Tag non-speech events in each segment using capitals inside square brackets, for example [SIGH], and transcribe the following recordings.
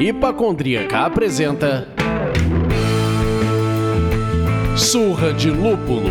Hipacondríaca apresenta Surra de Lúpulo.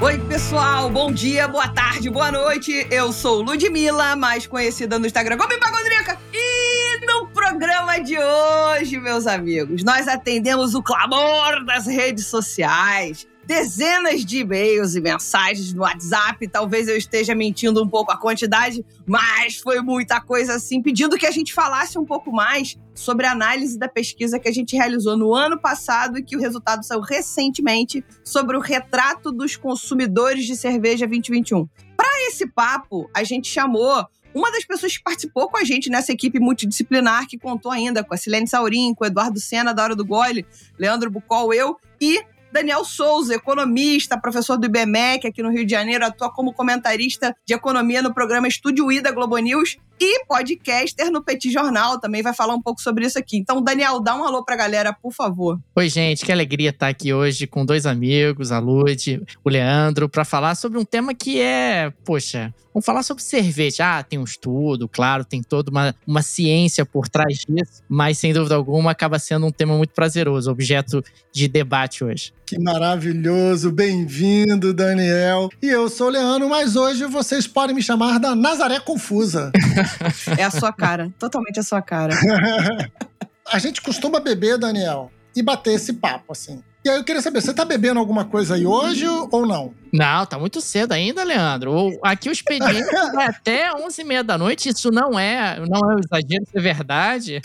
Oi, pessoal, bom dia, boa tarde, boa noite. Eu sou Ludmilla, mais conhecida no Instagram como Hipacondríaca. E no programa de hoje, meus amigos, nós atendemos o clamor das redes sociais dezenas de e-mails e mensagens no WhatsApp. Talvez eu esteja mentindo um pouco a quantidade, mas foi muita coisa assim, pedindo que a gente falasse um pouco mais sobre a análise da pesquisa que a gente realizou no ano passado e que o resultado saiu recentemente sobre o retrato dos consumidores de cerveja 2021. Para esse papo, a gente chamou uma das pessoas que participou com a gente nessa equipe multidisciplinar, que contou ainda com a Silene Saurim, com o Eduardo Sena da Hora do Gole, Leandro Bucol, eu e Daniel Souza, economista, professor do IBMEC aqui no Rio de Janeiro, atua como comentarista de economia no programa Estúdio I da Globo News e podcaster no Petit Jornal. Também vai falar um pouco sobre isso aqui. Então, Daniel, dá um alô pra galera, por favor. Oi, gente, que alegria estar aqui hoje com dois amigos, a Lud, o Leandro, para falar sobre um tema que é, poxa, Vamos falar sobre cerveja. Ah, tem um estudo, claro, tem toda uma, uma ciência por trás disso, mas sem dúvida alguma acaba sendo um tema muito prazeroso, objeto de debate hoje. Que maravilhoso, bem-vindo, Daniel. E eu sou o Leandro, mas hoje vocês podem me chamar da Nazaré Confusa. [LAUGHS] é a sua cara, totalmente a sua cara. [LAUGHS] a gente costuma beber, Daniel, e bater esse papo, assim. E aí eu queria saber, você tá bebendo alguma coisa aí hoje ou não? Não, tá muito cedo ainda, Leandro. Aqui o expediente vai [LAUGHS] até 11h30 da noite. Isso não é, não é um exagero, isso é verdade.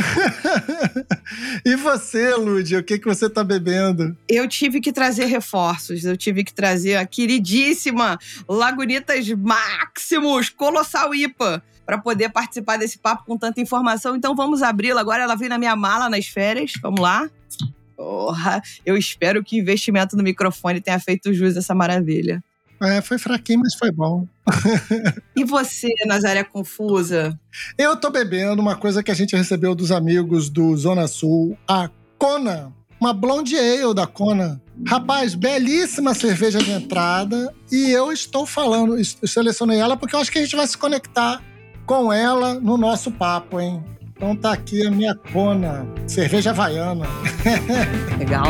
[LAUGHS] e você, Lud, o que, que você tá bebendo? Eu tive que trazer reforços. Eu tive que trazer a queridíssima Lagunitas Maximus Colossal IPA para poder participar desse papo com tanta informação. Então vamos abri-la agora. Ela veio na minha mala nas férias. Vamos lá. Porra, eu espero que o investimento no microfone tenha feito jus a essa maravilha. É, foi fraquinho, mas foi bom. [LAUGHS] e você, Nazaré Confusa? Eu tô bebendo uma coisa que a gente recebeu dos amigos do Zona Sul, a Kona. Uma blonde ale da Kona. Rapaz, belíssima cerveja de entrada. E eu estou falando, eu selecionei ela porque eu acho que a gente vai se conectar com ela no nosso papo, hein? Então tá aqui a minha Kona, cerveja havaiana. [LAUGHS] Legal.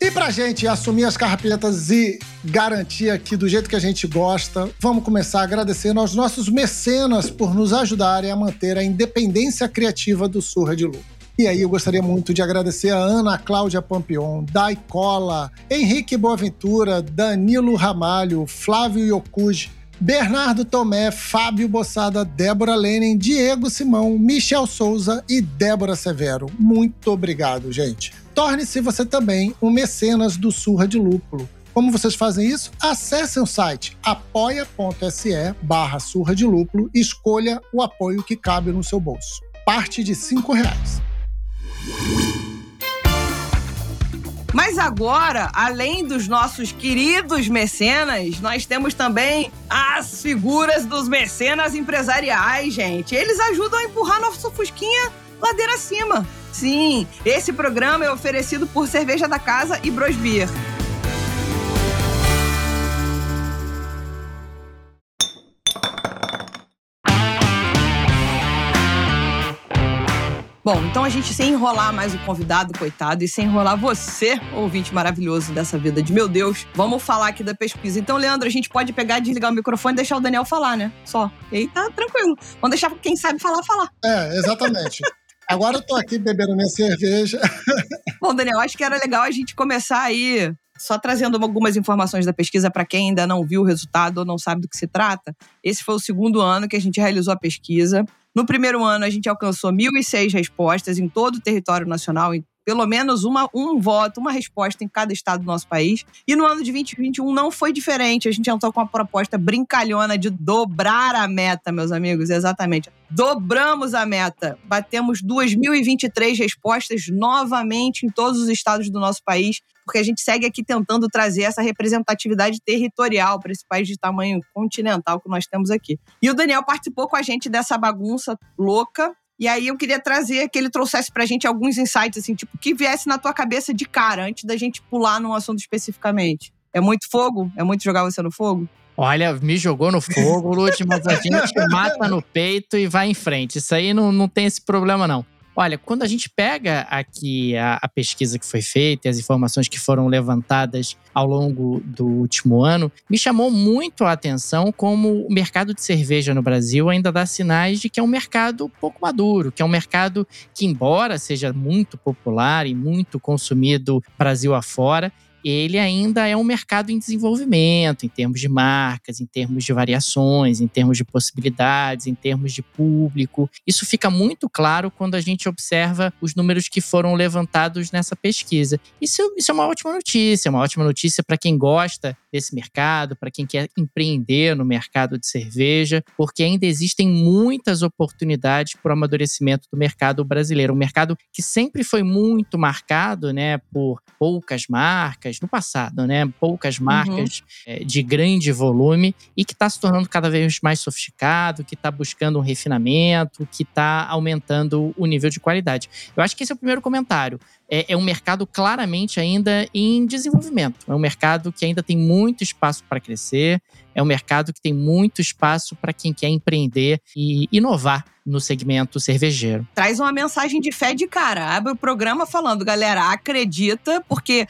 E pra gente assumir as carrapetas e garantir aqui do jeito que a gente gosta, vamos começar agradecendo aos nossos mecenas por nos ajudarem a manter a independência criativa do Surra de Lu. E aí eu gostaria muito de agradecer a Ana Cláudia Pampion, Dai Cola, Henrique Boaventura, Danilo Ramalho, Flávio Yokuji, Bernardo Tomé, Fábio Bossada, Débora Lenin, Diego Simão, Michel Souza e Débora Severo. Muito obrigado, gente. Torne-se você também um mecenas do Surra de Lúpulo. Como vocês fazem isso? Acessem o site apoia.se barra surra de lúpulo e escolha o apoio que cabe no seu bolso. Parte de cinco reais. Mas agora, além dos nossos queridos mecenas, nós temos também as figuras dos mecenas empresariais, gente. Eles ajudam a empurrar nosso Fusquinha ladeira acima. Sim, esse programa é oferecido por Cerveja da Casa e Brosbier. Bom, então a gente sem enrolar mais o convidado, coitado, e sem enrolar você, ouvinte maravilhoso dessa vida de meu Deus, vamos falar aqui da pesquisa. Então, Leandro, a gente pode pegar, desligar o microfone e deixar o Daniel falar, né? Só. E aí tá tranquilo. Vamos deixar quem sabe falar, falar. É, exatamente. Agora eu tô aqui bebendo minha cerveja. [LAUGHS] Bom, Daniel, acho que era legal a gente começar aí só trazendo algumas informações da pesquisa para quem ainda não viu o resultado ou não sabe do que se trata. Esse foi o segundo ano que a gente realizou a pesquisa. No primeiro ano, a gente alcançou 1.006 respostas em todo o território nacional, pelo menos uma, um voto, uma resposta em cada estado do nosso país. E no ano de 2021 não foi diferente. A gente entrou com uma proposta brincalhona de dobrar a meta, meus amigos, exatamente. Dobramos a meta. Batemos 2.023 respostas novamente em todos os estados do nosso país, porque a gente segue aqui tentando trazer essa representatividade territorial para esse país de tamanho continental que nós temos aqui. E o Daniel participou com a gente dessa bagunça louca. E aí eu queria trazer que ele trouxesse pra gente alguns insights, assim, tipo, que viesse na tua cabeça de cara, antes da gente pular num assunto especificamente. É muito fogo? É muito jogar você no fogo? Olha, me jogou no fogo, Lute, mas a gente [LAUGHS] mata no peito e vai em frente. Isso aí não, não tem esse problema, não. Olha, quando a gente pega aqui a, a, pesquisa que foi feita e as informações que foram levantadas ao longo do último ano, me chamou muito a atenção como o mercado de cerveja no Brasil ainda dá sinais de que é um mercado pouco maduro, que é um mercado que, embora seja muito popular e muito consumido Brasil afora, ele ainda é um mercado em desenvolvimento, em termos de marcas, em termos de variações, em termos de possibilidades, em termos de público. Isso fica muito claro quando a gente observa os números que foram levantados nessa pesquisa. Isso, isso é uma ótima notícia, uma ótima notícia para quem gosta desse mercado, para quem quer empreender no mercado de cerveja, porque ainda existem muitas oportunidades para o amadurecimento do mercado brasileiro. Um mercado que sempre foi muito marcado né, por poucas marcas no passado, né? Poucas uhum. marcas uhum. é, de grande volume e que está se tornando cada vez mais sofisticado, que está buscando um refinamento, que está aumentando o nível de qualidade. Eu acho que esse é o primeiro comentário é, é um mercado claramente ainda em desenvolvimento. É um mercado que ainda tem muito espaço para crescer, é um mercado que tem muito espaço para quem quer empreender e inovar no segmento cervejeiro. Traz uma mensagem de fé de cara. Abre o programa falando, galera, acredita, porque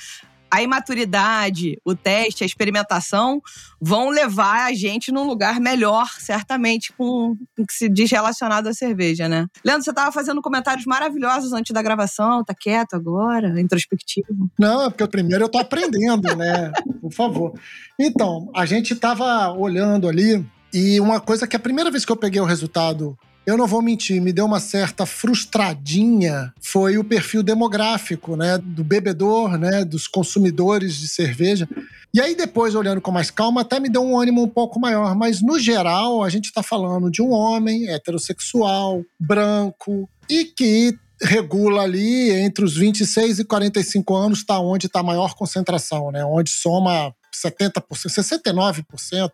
a imaturidade, o teste, a experimentação vão levar a gente num lugar melhor, certamente, com o que se diz relacionado à cerveja, né? Leandro, você estava fazendo comentários maravilhosos antes da gravação, tá quieto agora, introspectivo. Não, é porque primeiro eu tô aprendendo, né? Por favor. Então, a gente estava olhando ali e uma coisa que a primeira vez que eu peguei o resultado eu não vou mentir, me deu uma certa frustradinha foi o perfil demográfico, né, do bebedor, né, dos consumidores de cerveja. E aí depois, olhando com mais calma, até me deu um ânimo um pouco maior, mas no geral a gente está falando de um homem heterossexual, branco e que regula ali entre os 26 e 45 anos, está onde está a maior concentração, né? Onde soma 70%, 69%,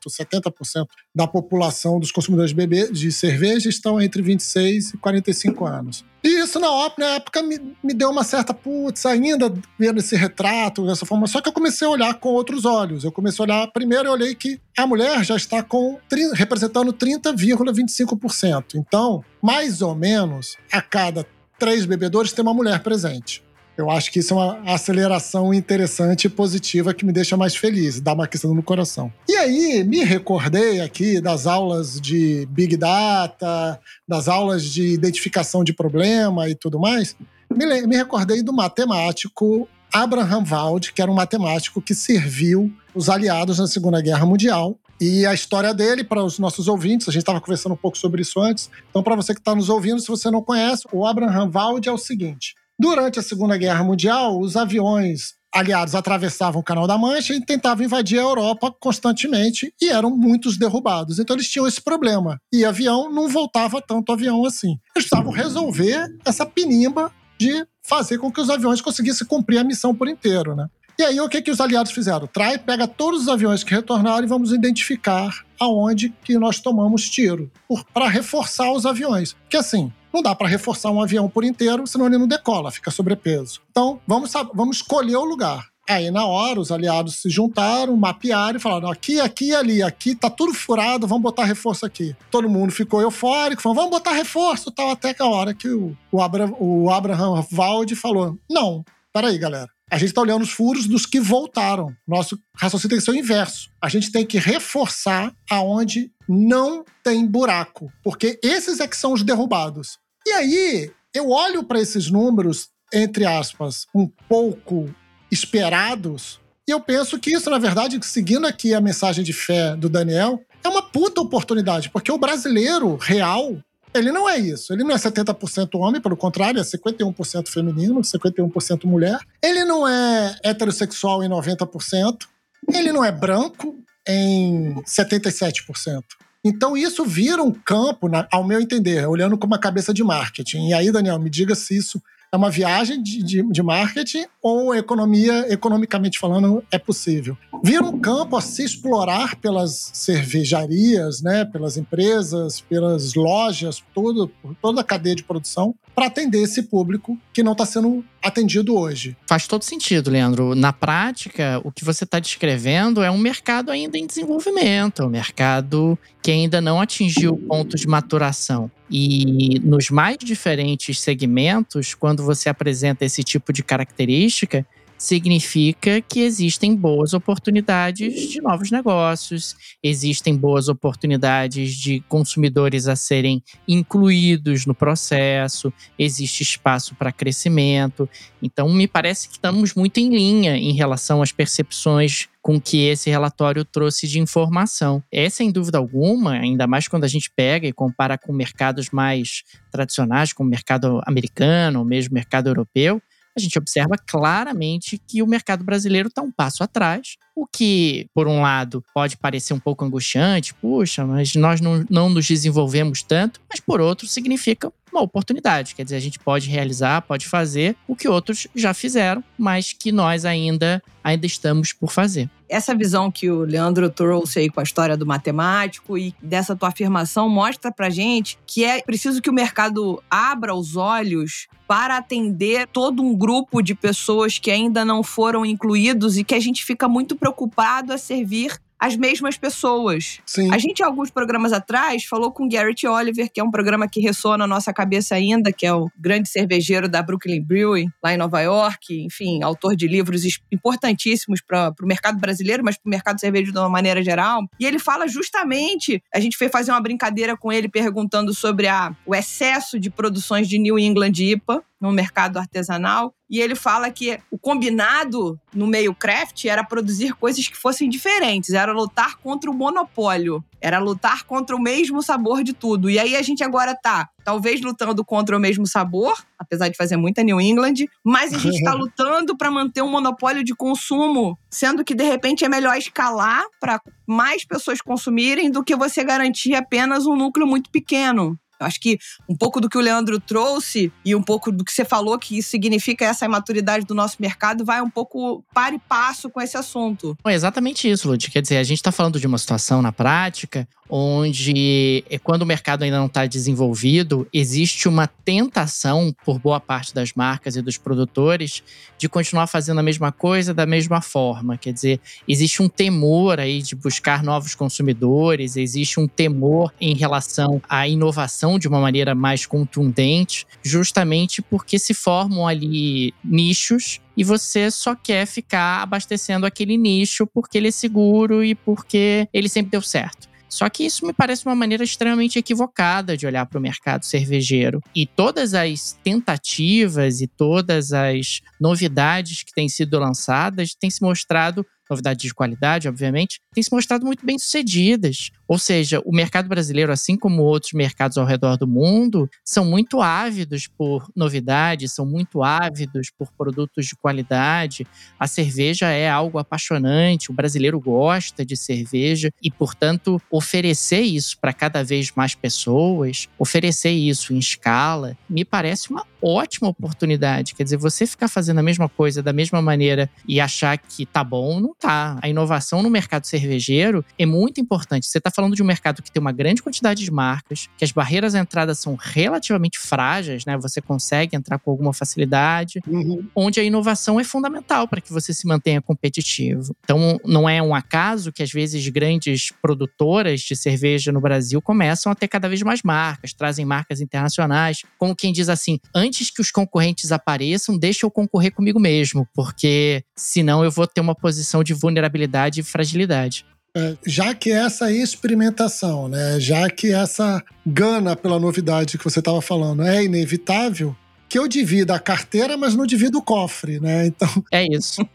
70% da população dos consumidores de, cerveja estão entre 26 e 45 anos. E isso na, na época me, me deu uma certa putz, ainda vendo esse retrato dessa forma. Só que eu comecei a olhar com outros olhos. Eu comecei a olhar, primeiro eu olhei que a mulher já está com representando 30,25%. Então, mais ou menos, a cada três bebedores tem uma mulher presente. Eu acho que isso é uma aceleração interessante e positiva que me deixa mais feliz, dá uma questão no coração. E aí, me recordei aqui das aulas de Big Data, das aulas de identificação de problema e tudo mais. Me, me recordei do matemático Abraham Wald, que era um matemático que serviu os aliados na Segunda Guerra Mundial. E a história dele, para os nossos ouvintes, a gente estava conversando um pouco sobre isso antes. Então, para você que está nos ouvindo, se você não conhece, o Abraham Wald é o seguinte: Durante a Segunda Guerra Mundial, os aviões aliados atravessavam o Canal da Mancha e tentavam invadir a Europa constantemente e eram muitos derrubados. Então eles tinham esse problema. E avião não voltava tanto avião assim. Eles precisavam resolver essa pinimba de fazer com que os aviões conseguissem cumprir a missão por inteiro, né? E aí o que, que os aliados fizeram? Trai, pega todos os aviões que retornaram e vamos identificar aonde que nós tomamos tiro para reforçar os aviões. Que assim, não dá para reforçar um avião por inteiro, senão ele não decola, fica sobrepeso. Então, vamos, vamos escolher o lugar. Aí, na hora, os aliados se juntaram, mapearam e falaram: aqui, aqui e ali, aqui tá tudo furado, vamos botar reforço aqui. Todo mundo ficou eufórico, falou: vamos botar reforço tal, até que a hora que o, o, Abra, o Abraham Valde falou: não, peraí, galera. A gente está olhando os furos dos que voltaram. Nosso raciocínio tem que ser o inverso. A gente tem que reforçar aonde não tem buraco, porque esses é que são os derrubados. E aí, eu olho para esses números, entre aspas, um pouco esperados, e eu penso que isso, na verdade, seguindo aqui a mensagem de fé do Daniel, é uma puta oportunidade, porque o brasileiro real Ele não é isso. Ele não é 70% homem, pelo contrário, é 51% feminino, 51% mulher. Ele não é heterossexual em 90%. Ele não é branco em 77%. Então, isso vira um campo, ao meu entender, olhando com uma cabeça de marketing. E aí, Daniel, me diga se isso é uma viagem de, de, de, marketing ou economia, economicamente falando, é possível. Vira um campo a se explorar pelas cervejarias, né, pelas empresas, pelas lojas, todo, toda a cadeia de produção, para atender esse público que não está sendo atendido hoje. Faz todo sentido, Leandro. Na prática, o que você está descrevendo é um mercado ainda em desenvolvimento, um mercado que ainda não atingiu o ponto de maturação. E nos mais diferentes segmentos, quando você apresenta esse tipo de característica, significa que existem boas oportunidades de novos negócios, existem boas oportunidades de consumidores a serem incluídos no processo, existe espaço para crescimento. Então, me parece que estamos muito em linha em relação às percepções com que esse relatório trouxe de informação. É, sem dúvida alguma, ainda mais quando a gente pega e compara com mercados mais tradicionais, como o mercado americano, ou mesmo mercado europeu, a gente observa claramente que o mercado brasileiro está um passo atrás, o que, por um lado, pode parecer um pouco angustiante, puxa, mas nós não, não nos desenvolvemos tanto, mas por outro, significa uma oportunidade. Quer dizer, a gente pode realizar, pode fazer o que outros já fizeram, mas que nós ainda, ainda estamos por fazer. Essa visão que o Leandro trouxe aí com a história do matemático e dessa tua afirmação mostra pra gente que é preciso que o mercado abra os olhos para atender todo um grupo de pessoas que ainda não foram incluídos e que a gente fica muito preocupado a servir as mesmas pessoas. Sim. A gente, alguns programas atrás, falou com Garrett Oliver, que é um programa que ressoa na nossa cabeça ainda, que é o grande cervejeiro da Brooklyn Brewing, lá em Nova York, enfim, autor de livros importantíssimos para o mercado brasileiro, mas para o mercado cervejeiro de uma maneira geral. E ele fala justamente, a gente fez fazer uma brincadeira com ele perguntando sobre a, o excesso de produções de New England IPA, no mercado artesanal. E ele fala que o combinado no meio craft era produzir coisas que fossem diferentes, era lutar contra o monopólio, era lutar contra o mesmo sabor de tudo. E aí a gente agora tá, talvez lutando contra o mesmo sabor, apesar de fazer muita New England, mas a gente está [LAUGHS] lutando para manter um monopólio de consumo, sendo que de repente é melhor escalar para mais pessoas consumirem do que você garantir apenas um núcleo muito pequeno. Eu acho que um pouco do que o Leandro trouxe e um pouco do que você falou, que significa essa imaturidade do nosso mercado, vai um pouco par e passo com esse assunto. É exatamente isso, Lud. Quer dizer, a gente está falando de uma situação na prática onde, é, quando o mercado ainda não está desenvolvido, existe uma tentação por boa parte das marcas e dos produtores de continuar fazendo a mesma coisa da mesma forma. Quer dizer, existe um temor aí de buscar novos consumidores, existe um temor em relação à inovação de uma maneira mais contundente, justamente porque se formam ali nichos e você só quer ficar abastecendo aquele nicho porque ele é seguro e porque ele sempre deu certo. Só que isso me parece uma maneira extremamente equivocada de olhar para o mercado cervejeiro. E todas as tentativas e todas as novidades que têm sido lançadas têm se mostrado novidades de qualidade, obviamente, têm se mostrado muito bem sucedidas. Ou seja, o mercado brasileiro, assim como outros mercados ao redor do mundo, são muito ávidos por novidades, são muito ávidos por produtos de qualidade. A cerveja é algo apaixonante, o brasileiro gosta de cerveja e, portanto, oferecer isso para cada vez mais pessoas, oferecer isso em escala, me parece uma ótima oportunidade. Quer dizer, você ficar fazendo a mesma coisa da mesma maneira e achar que tá bom, não tá. A inovação no mercado cervejeiro é muito importante. Você tá falando de um mercado que tem uma grande quantidade de marcas, que as barreiras à entrada são relativamente frágeis, né? Você consegue entrar com alguma facilidade, uhum. onde a inovação é fundamental para que você se mantenha competitivo. Então, não é um acaso que às vezes grandes produtoras de cerveja no Brasil começam a ter cada vez mais marcas, trazem marcas internacionais, como quem diz assim, antes que os concorrentes apareçam, deixa eu concorrer comigo mesmo, porque senão eu vou ter uma posição de vulnerabilidade e fragilidade. É, já que essa experimentação, né, já que essa gana pela novidade que você estava falando é inevitável, que eu divida a carteira, mas não divido o cofre, né? [LAUGHS] Então. É isso.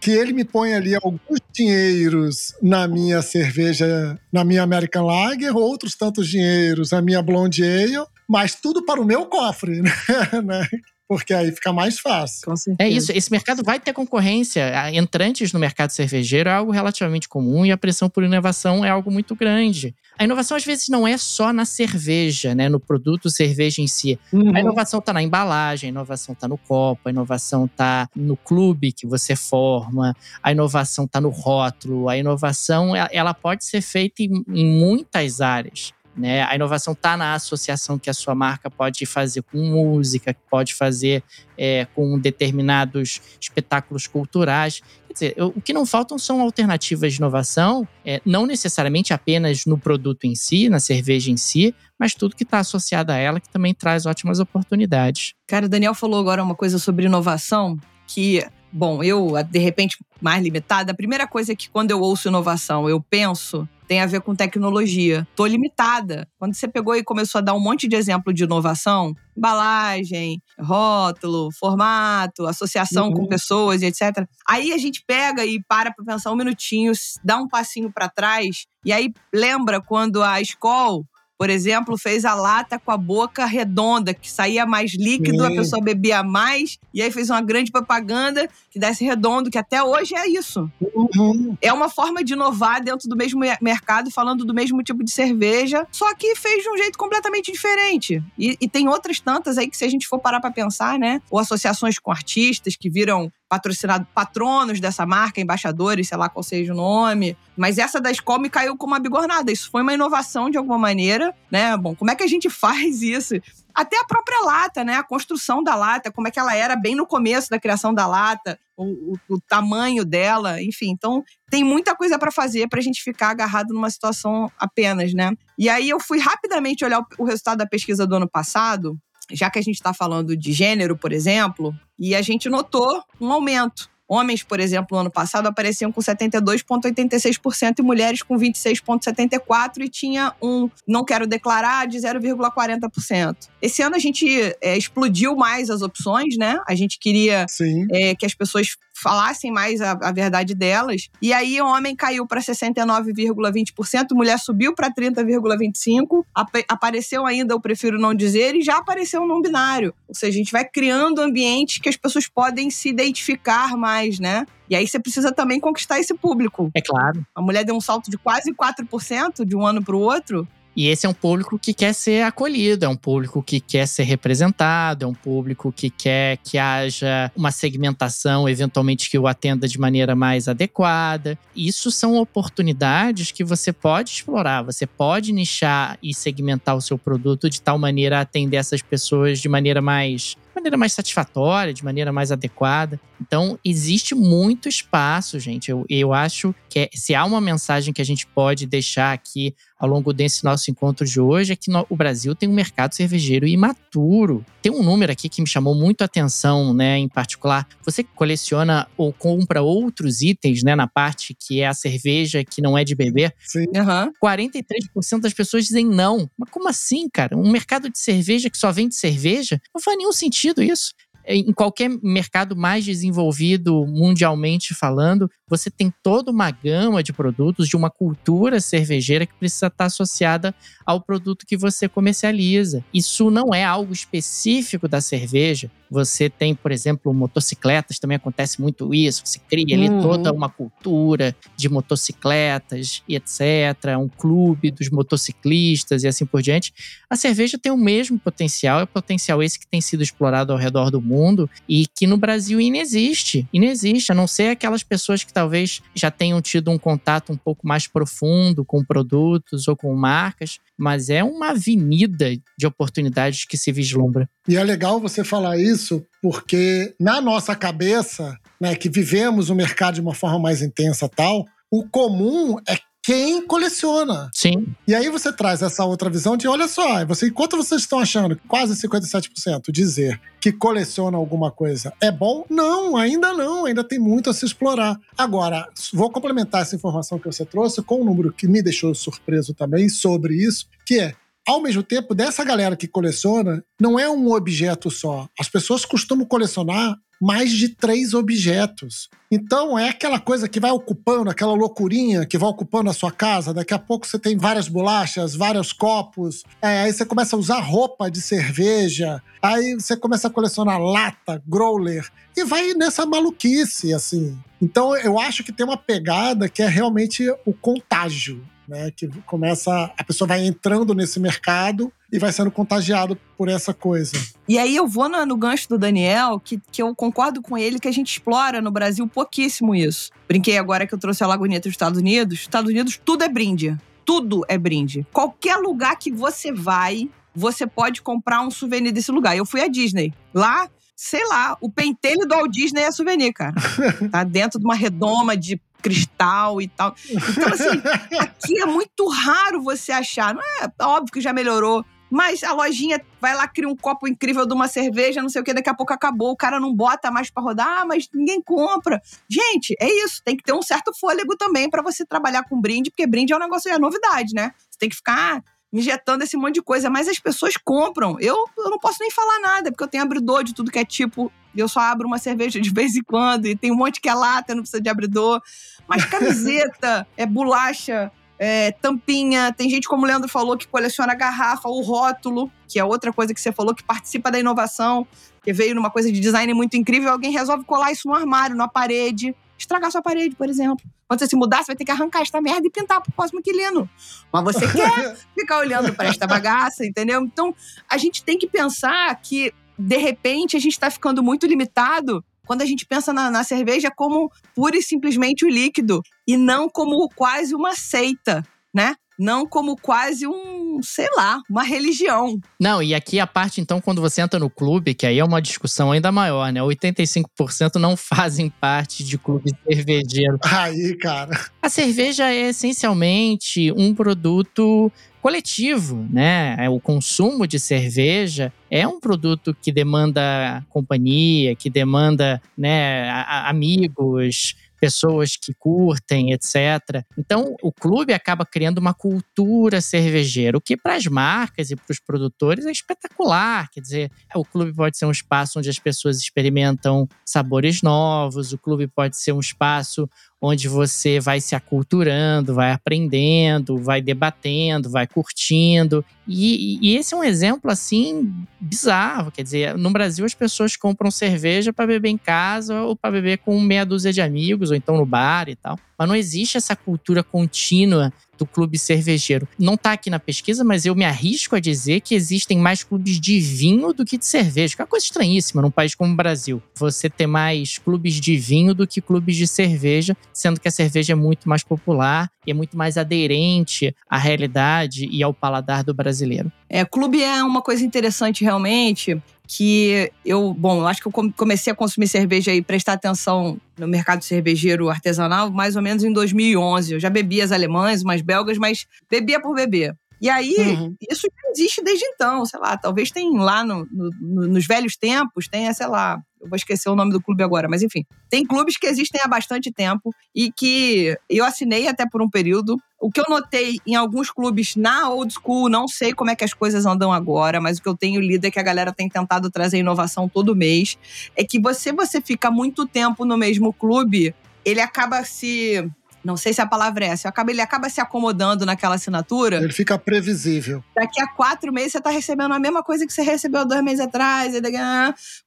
que ele me põe ali alguns dinheiros na minha cerveja, na minha American Lager, outros tantos dinheiros na minha Blonde Ale, mas tudo para o meu cofre, [LAUGHS] né? Porque aí fica mais fácil. É isso, esse mercado vai ter concorrência. Entrantes no mercado cervejeiro é algo relativamente comum e a pressão por inovação é algo muito grande. A inovação às vezes não é só na cerveja, né, no produto cerveja em si. Uhum. A inovação está na embalagem, a inovação está no copo, a inovação está no clube que você forma, a inovação está no rótulo, a inovação ela pode ser feita em, em muitas áreas. Né? A inovação está na associação que a sua marca pode fazer com música, pode fazer é, com determinados espetáculos culturais. Quer dizer, o que não faltam são alternativas de inovação, é, não necessariamente apenas no produto em si, na cerveja em si, mas tudo que está associado a ela, que também traz ótimas oportunidades. Cara, o Daniel falou agora uma coisa sobre inovação que bom, eu, de repente, mais limitada, a primeira coisa é que quando eu ouço inovação, eu penso tem a ver com tecnologia. Tô limitada. Quando você pegou e começou a dar um monte de exemplo de inovação, embalagem, rótulo, formato, associação uhum. com pessoas e etc. Aí a gente pega e para para pensar um minutinho, dá um passinho para trás e aí lembra quando a escola por exemplo, fez a lata com a boca redonda, que saía mais líquido, Sim. a pessoa bebia mais, e aí fez uma grande propaganda que desse redondo, que até hoje é isso. Uhum. É uma forma de inovar dentro do mesmo mercado, falando do mesmo tipo de cerveja, só que fez de um jeito completamente diferente. E, e tem outras tantas aí que, se a gente for parar para pensar, né? Ou associações com artistas que viram patrocinado patronos dessa marca, embaixadores, sei lá qual seja o nome. Mas essa da escola me caiu como uma bigornada. Isso foi uma inovação de alguma maneira, né? Bom, como é que a gente [LAUGHS] faz isso? Até a própria lata, né? A construção da lata, como é que ela era bem no começo da criação da lata, o, o, o tamanho dela, enfim. Então, tem muita coisa para fazer para a gente ficar agarrado numa situação apenas, né? E aí eu fui rapidamente olhar o, o resultado da pesquisa do ano passado, já que a gente está falando de gênero, por exemplo, e a gente notou um aumento. Homens, por exemplo, no ano passado apareciam com 72,86% e mulheres com 26,74% e tinha um não quero declarar de 0,40%. Esse ano a gente é, explodiu mais as opções, né? A gente queria é, que as pessoas falassem mais a, a verdade delas. E aí o homem caiu para 69,20%, mulher subiu para 30,25%, ap apareceu ainda, eu prefiro não dizer, e já apareceu no binário. Ou seja, a gente vai criando ambientes que as pessoas podem se identificar mais, né? E aí você precisa também conquistar esse público. É claro. A mulher deu um salto de quase 4% de um ano para o outro. E esse é um público que quer ser acolhido, é um público que quer ser representado, é um público que quer que haja uma segmentação, eventualmente que o atenda de maneira mais adequada. Isso são oportunidades que você pode explorar, você pode nichar e segmentar o seu produto de tal maneira a atender essas pessoas de maneira mais maneira mais satisfatória, de maneira mais adequada. Então, existe muito espaço, gente. Eu, eu acho que é, se há uma mensagem que a gente pode deixar aqui ao longo desse nosso encontro de hoje, é que no, o Brasil tem um mercado cervejeiro imaturo. Tem um número aqui que me chamou muito a atenção, né? Em particular, você coleciona ou compra outros itens, né? Na parte que é a cerveja que não é de beber. Sim. Uhum. 43% das pessoas dizem não. Mas como assim, cara? Um mercado de cerveja que só vende cerveja? Não faz nenhum sentido isso em qualquer mercado mais desenvolvido mundialmente falando, você tem toda uma gama de produtos, de uma cultura cervejeira que precisa estar associada ao produto que você comercializa. Isso não é algo específico da cerveja. Você tem, por exemplo, motocicletas, também acontece muito isso. Você cria ali uhum. toda uma cultura de motocicletas e etc. Um clube dos motociclistas e assim por diante. A cerveja tem o mesmo potencial, é o potencial esse que tem sido explorado ao redor do mundo e que no Brasil inexiste. Inexiste, a não ser aquelas pessoas que talvez já tenham tido um contato um pouco mais profundo com produtos ou com marcas, mas é uma avenida de oportunidades que se vislumbra. E é legal você falar isso, porque na nossa cabeça, né, que vivemos o mercado de uma forma mais intensa tal, o comum é quem coleciona. Sim. E aí você traz essa outra visão de, olha só, você, enquanto vocês estão achando, quase 57%, dizer que coleciona alguma coisa é bom? Não, ainda não, ainda tem muito a se explorar. Agora, vou complementar essa informação que você trouxe com um número que me deixou surpreso também sobre isso, que é ao mesmo tempo, dessa galera que coleciona, não é um objeto só. As pessoas costumam colecionar mais de três objetos. Então é aquela coisa que vai ocupando, aquela loucurinha que vai ocupando a sua casa. Daqui a pouco você tem várias bolachas, vários copos. É, aí você começa a usar roupa de cerveja. Aí você começa a colecionar lata, growler. E vai nessa maluquice, assim. Então eu acho que tem uma pegada que é realmente o contágio né? Que começa, a pessoa vai entrando nesse mercado e vai sendo contagiado por essa coisa. E aí eu vou no, no, gancho do Daniel, que, que eu concordo com ele que a gente explora no Brasil pouquíssimo isso. Brinquei agora que eu trouxe a Laguneta dos Estados Unidos. Estados Unidos, tudo é brinde. Tudo é brinde. Qualquer lugar que você vai, você pode comprar um souvenir desse lugar. Eu fui à Disney. Lá, sei lá, o pentelho do Walt Disney é souvenir, cara. [LAUGHS] tá dentro de uma redoma de cristal e tal. Então, assim, [LAUGHS] aqui é muito raro você achar. Não é óbvio que já melhorou. Mas a lojinha vai lá, cria um copo incrível de uma cerveja, não sei o que, daqui a pouco acabou, o cara não bota mais para rodar, ah, mas ninguém compra. Gente, é isso, tem que ter um certo fôlego também para você trabalhar com brinde, porque brinde é um negócio, é novidade, né? Você tem que ficar injetando esse monte de coisa, mas as pessoas compram. Eu, eu não posso nem falar nada, porque eu tenho abridor de tudo que é tipo. Eu só abro uma cerveja de vez em quando, e tem um monte que é lata, não precisa de abridor. Mas camiseta, [LAUGHS] é bolacha, é, tampinha. Tem gente, como o Leandro falou, que coleciona garrafa, o rótulo, que é outra coisa que você falou, que participa da inovação, que veio numa coisa de design muito incrível. Alguém resolve colar isso no armário, na parede, estragar sua parede, por exemplo. Quando você se mudar, você vai ter que arrancar esta merda e pintar pro próximo inquilino. Mas você [LAUGHS] quer ficar olhando para esta bagaça, entendeu? Então, a gente tem que pensar que, de repente, a gente está ficando muito limitado quando a gente pensa na, na, cerveja como pura e simplesmente o líquido e não como quase uma seita, né? Não como quase um, sei lá, uma religião. Não, e aqui a parte, então, quando você entra no clube, que aí é uma discussão ainda maior, né? 85% não [LAUGHS] fazem parte de clube cervejeiro. Aí, cara. A cerveja é essencialmente um produto coletivo, né? É, o consumo de cerveja é um produto que demanda companhia, que demanda né, amigos, pessoas que curtem, etc. Então, o clube acaba criando uma cultura cervejeira, o que para as marcas e para os produtores é espetacular. Quer dizer, o clube pode ser um espaço onde as pessoas experimentam sabores novos, o clube pode ser um espaço onde você vai se aculturando, vai aprendendo, vai debatendo, vai curtindo. E, e, esse é um exemplo assim bizarro. Quer dizer, no Brasil as pessoas compram cerveja para beber em casa ou para beber com meia dúzia de amigos ou então no bar e tal. Mas não existe essa cultura contínua do clube cervejeiro. Não está aqui na pesquisa, mas eu me arrisco a dizer que existem mais clubes de vinho do que de cerveja, que é uma coisa estranhíssima num país como o Brasil. Você ter mais clubes de vinho do que clubes de cerveja, sendo que a cerveja é muito mais popular e é muito mais aderente à realidade e ao paladar do brasileiro. É, clube é uma coisa interessante realmente, que eu, bom, acho que eu comecei a consumir cerveja e prestar atenção no mercado cervejeiro artesanal mais ou menos em 2011. Eu já bebia as alemãs, umas belgas, mas bebia por beber. E aí, uhum. isso já existe desde então, sei lá, talvez tem lá no, no, nos velhos tempos, tenha, sei lá, eu vou esquecer o nome do clube agora, mas enfim. Tem clubes que existem há bastante tempo e que eu assinei até por um período. O que eu notei em alguns clubes na old school, não sei como é que as coisas andam agora, mas o que eu tenho lido é que a galera tem tentado trazer inovação todo mês. É que você, você fica muito tempo no mesmo clube, ele acaba se não sei se a palavra é essa. Acaba, ele acaba se acomodando naquela assinatura. Ele fica previsível. Daqui a quatro meses você está recebendo a mesma coisa que você recebeu dois meses atrás.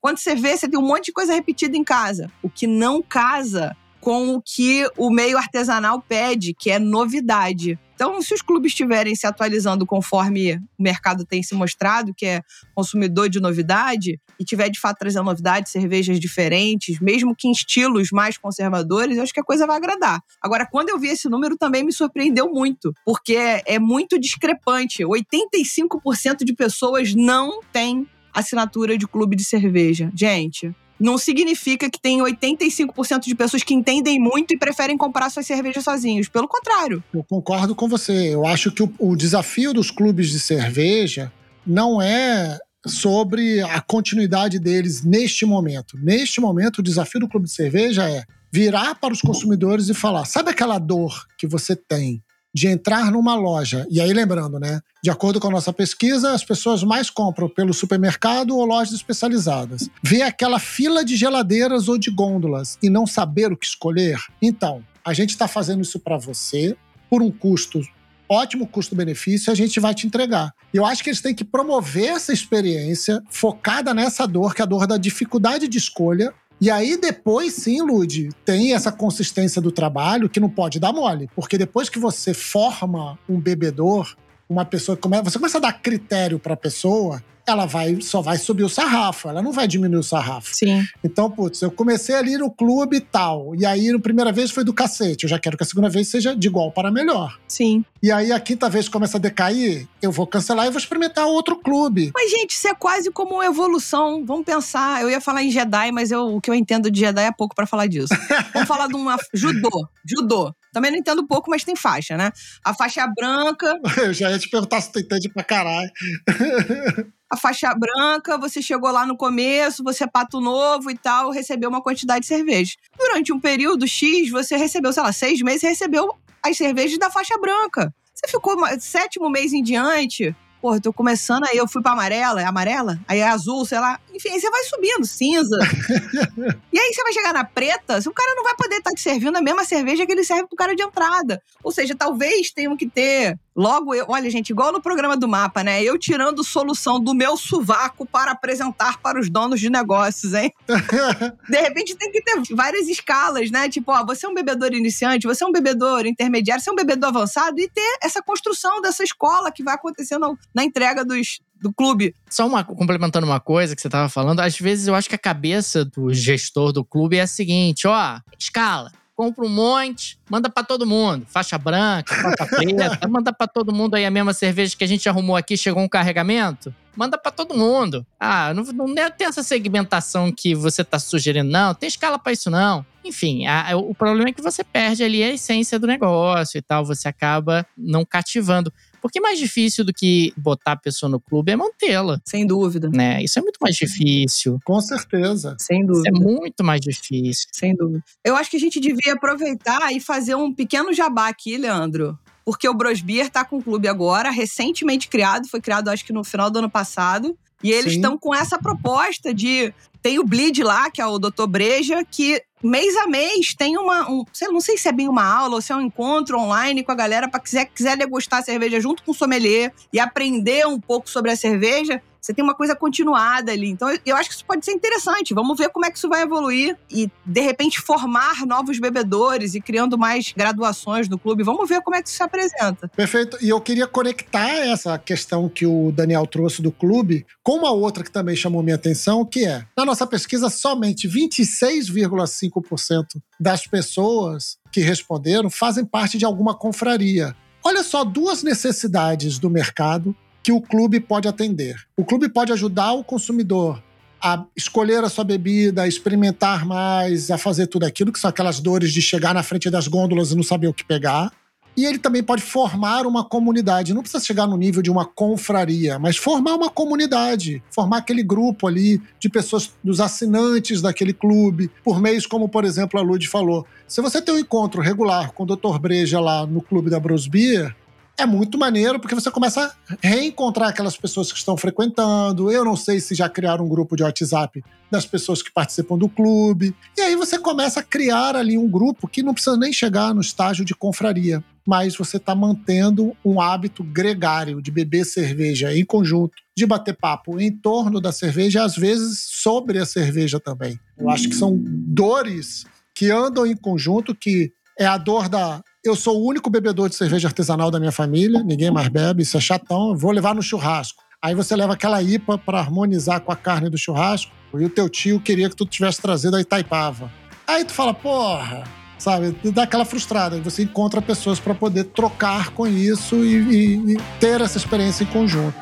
Quando você vê, você tem um monte de coisa repetida em casa. O que não casa com o que o meio artesanal pede, que é novidade. Então, se os clubes estiverem se atualizando conforme o mercado tem se mostrado, que é consumidor de novidade, e tiver de fato trazendo novidades, cervejas diferentes, mesmo que em estilos mais conservadores, eu acho que a coisa vai agradar. Agora, quando eu vi esse número, também me surpreendeu muito, porque é muito discrepante. 85% de pessoas não têm assinatura de clube de cerveja. Gente, não significa que tem 85% de pessoas que entendem muito e preferem comprar suas cervejas sozinhos. Pelo contrário. Eu concordo com você. Eu acho que o, o desafio dos clubes de cerveja não é sobre a continuidade deles neste momento. Neste momento, o desafio do clube de cerveja é virar para os consumidores e falar: sabe aquela dor que você tem de entrar numa loja. E aí, lembrando, né? De acordo com a nossa pesquisa, as pessoas mais compram pelo supermercado ou lojas especializadas. Ver aquela fila de geladeiras ou de gôndolas e não saber o que escolher. Então, a gente está fazendo isso para você por um custo ótimo custo-benefício, a gente vai te entregar. Eu acho que eles têm que promover essa experiência focada nessa dor, que é a dor da dificuldade de escolha, e aí depois sim, Lude, tem essa consistência do trabalho que não pode dar mole, porque depois que você forma um bebedor, uma pessoa você começa a dar critério para a pessoa, ela vai só vai subir o sarrafo, ela não vai diminuir o sarrafo. Sim. Então, putz, eu comecei ali no clube e tal, e aí na primeira vez foi do cacete, eu já quero que a segunda vez seja de igual para melhor. Sim. E aí a quinta vez começa a decair, eu vou cancelar e vou experimentar outro clube. Mas, gente, isso é quase como uma evolução. Vamos pensar. Eu ia falar em Jedi, mas eu, o que eu entendo de Jedi é pouco para falar disso. Vamos falar de uma. [LAUGHS] Judô. Judô. Também não entendo pouco, mas tem faixa, né? A faixa branca. [LAUGHS] Eu já ia te perguntar se tu entende pra caralho. [LAUGHS] a faixa branca, você chegou lá no começo, você é pato novo e tal, recebeu uma quantidade de cerveja. Durante um período X, você recebeu, sei lá, seis meses, recebeu as cervejas da faixa branca. Você ficou sétimo mês em diante, Pô, tô começando aí, eu fui pra amarela, é amarela? Aí é azul, sei lá. Enfim, aí você vai subindo, cinza. [LAUGHS] e aí você vai chegar na preta, o cara não vai poder estar tá te servindo a mesma cerveja que ele serve pro cara de entrada. Ou seja, talvez tenham que ter Logo, eu, olha, gente, igual no programa do mapa, né? Eu tirando solução do meu sovaco para apresentar para os donos de negócios, hein? [LAUGHS] de repente tem que ter várias escalas, né? Tipo, ó, você é um bebedor iniciante, você é um bebedor intermediário, você é um bebedor avançado e ter essa construção dessa escola que vai acontecendo na entrega dos, do clube. Só uma, complementando uma coisa que você estava falando, às vezes eu acho que a cabeça do gestor do clube é a seguinte: ó, escala compra um monte, manda para todo mundo. Faixa branca, faixa [LAUGHS] preta, manda para todo mundo aí a mesma cerveja que a gente arrumou aqui, chegou um carregamento. Manda para todo mundo. Ah, não, não tem essa segmentação que você tá sugerindo, não. Tem escala para isso, não. Enfim, a, o problema é que você perde ali a essência do negócio e tal. Você acaba não cativando. Porque mais difícil do que botar a pessoa no clube é mantê-la. Sem dúvida. Né? Isso é muito mais difícil. Com certeza. Sem dúvida. Isso é muito mais difícil. Sem dúvida. Eu acho que a gente devia aproveitar e fazer um pequeno jabá aqui, Leandro. Porque o Brosbier tá com o clube agora, recentemente criado, foi criado acho que no final do ano passado. E eles estão com essa proposta de. Tem o Bleed lá, que é o Dr. Breja, que mês a mês tem uma. Um, sei, não sei se é bem uma aula ou se é um encontro online com a galera para quiser, quiser degustar a cerveja junto com o sommelier e aprender um pouco sobre a cerveja. Você tem uma coisa continuada ali. Então, eu acho que isso pode ser interessante. Vamos ver como é que isso vai evoluir e, de repente, formar novos bebedores e criando mais graduações no clube. Vamos ver como é que isso se apresenta. Perfeito. E eu queria conectar essa questão que o Daniel trouxe do clube com uma outra que também chamou minha atenção, que é, na nossa pesquisa, somente 26,5% das pessoas que responderam fazem parte de alguma confraria. Olha só duas necessidades do mercado que o clube pode atender. O clube pode ajudar o consumidor a escolher a sua bebida, a experimentar mais, a fazer tudo aquilo, que são aquelas dores de chegar na frente das gôndolas e não saber o que pegar. E ele também pode formar uma comunidade. Não precisa chegar no nível de uma confraria, mas formar uma comunidade, formar aquele grupo ali de pessoas, dos assinantes daquele clube, por meios como, por exemplo, a Lud falou. Se você tem um encontro regular com o Dr. Breja lá no clube da Brosbeer, é muito maneiro porque você começa a reencontrar aquelas pessoas que estão frequentando. Eu não sei se já criaram um grupo de WhatsApp das pessoas que participam do clube. E aí você começa a criar ali um grupo que não precisa nem chegar no estágio de confraria, mas você está mantendo um hábito gregário de beber cerveja em conjunto, de bater papo em torno da cerveja, às vezes sobre a cerveja também. Eu acho que são dores que andam em conjunto, que é a dor da eu sou o único bebedor de cerveja artesanal da minha família, ninguém mais bebe, isso é chatão, vou levar no churrasco. Aí você leva aquela IPA para harmonizar com a carne do churrasco, e o teu tio queria que tu tivesse trazido a Itaipava. Aí tu fala, porra, sabe? Dá aquela frustrada. E você encontra pessoas para poder trocar com isso e, e, e ter essa experiência em conjunto.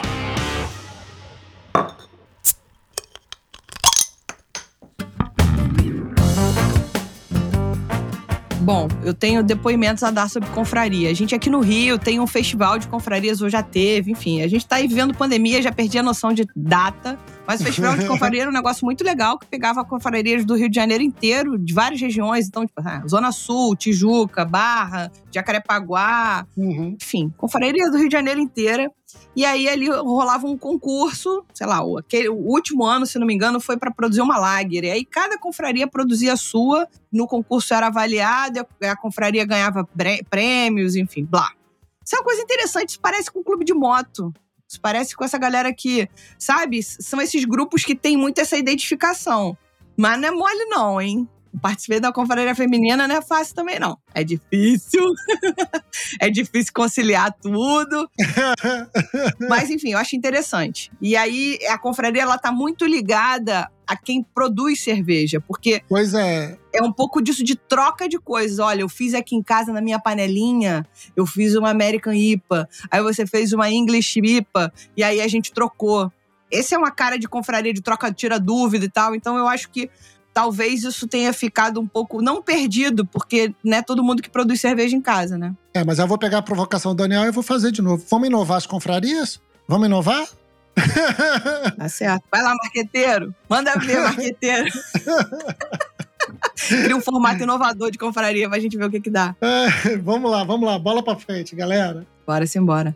Bom, eu tenho depoimentos a dar sobre confraria. A gente aqui no Rio tem um festival de confrarias, ou já teve, enfim. A gente tá aí vivendo pandemia, já perdi a noção de data. Mas o Festival de [LAUGHS] Confraria era um negócio muito legal que pegava confrarias do Rio de Janeiro inteiro, de várias regiões. Então, tipo, ah, Zona Sul, Tijuca, Barra, Jacarepaguá, Uhum. enfim, confraria do Rio de Janeiro inteira. E aí ali rolava um concurso, sei lá, o, aquele, o último ano, se não me engano, foi para produzir uma lager. E aí cada confraria produzia a sua, no concurso era avaliado, a, a confraria ganhava prêmios, enfim, blá. Isso é uma coisa interessante, isso parece com um clube de moto. Isso parece com essa galera que, sabe, são esses grupos que tem muito essa identificação. Mas não é mole, não, hein? Participar da confraria feminina não é fácil também, não. É difícil. [LAUGHS] é difícil conciliar tudo. [LAUGHS] Mas, enfim, eu acho interessante. E aí, a confraria, ela tá muito ligada a quem produz cerveja, porque Pois é. É um pouco disso de troca de coisas. Olha, eu fiz aqui em casa na minha panelinha, eu fiz uma American IPA, aí você fez uma English IPA, e aí a gente trocou. Esse é uma cara de confraria de troca, tira dúvida e tal. Então eu acho que talvez isso tenha ficado um pouco, não perdido, porque não é todo mundo que produz cerveja em casa, né? É, mas eu vou pegar a provocação do Daniel e vou fazer de novo. Vamos inovar as confrarias? Vamos inovar? Tá certo. Vai lá, marqueteiro. Manda ver, [LAUGHS] marqueteiro. [LAUGHS] [LAUGHS] Cria um formato inovador de confraria pra gente ver o que que dá. É, vamos lá, vamos lá. Bola pra frente, galera. Bora simbora.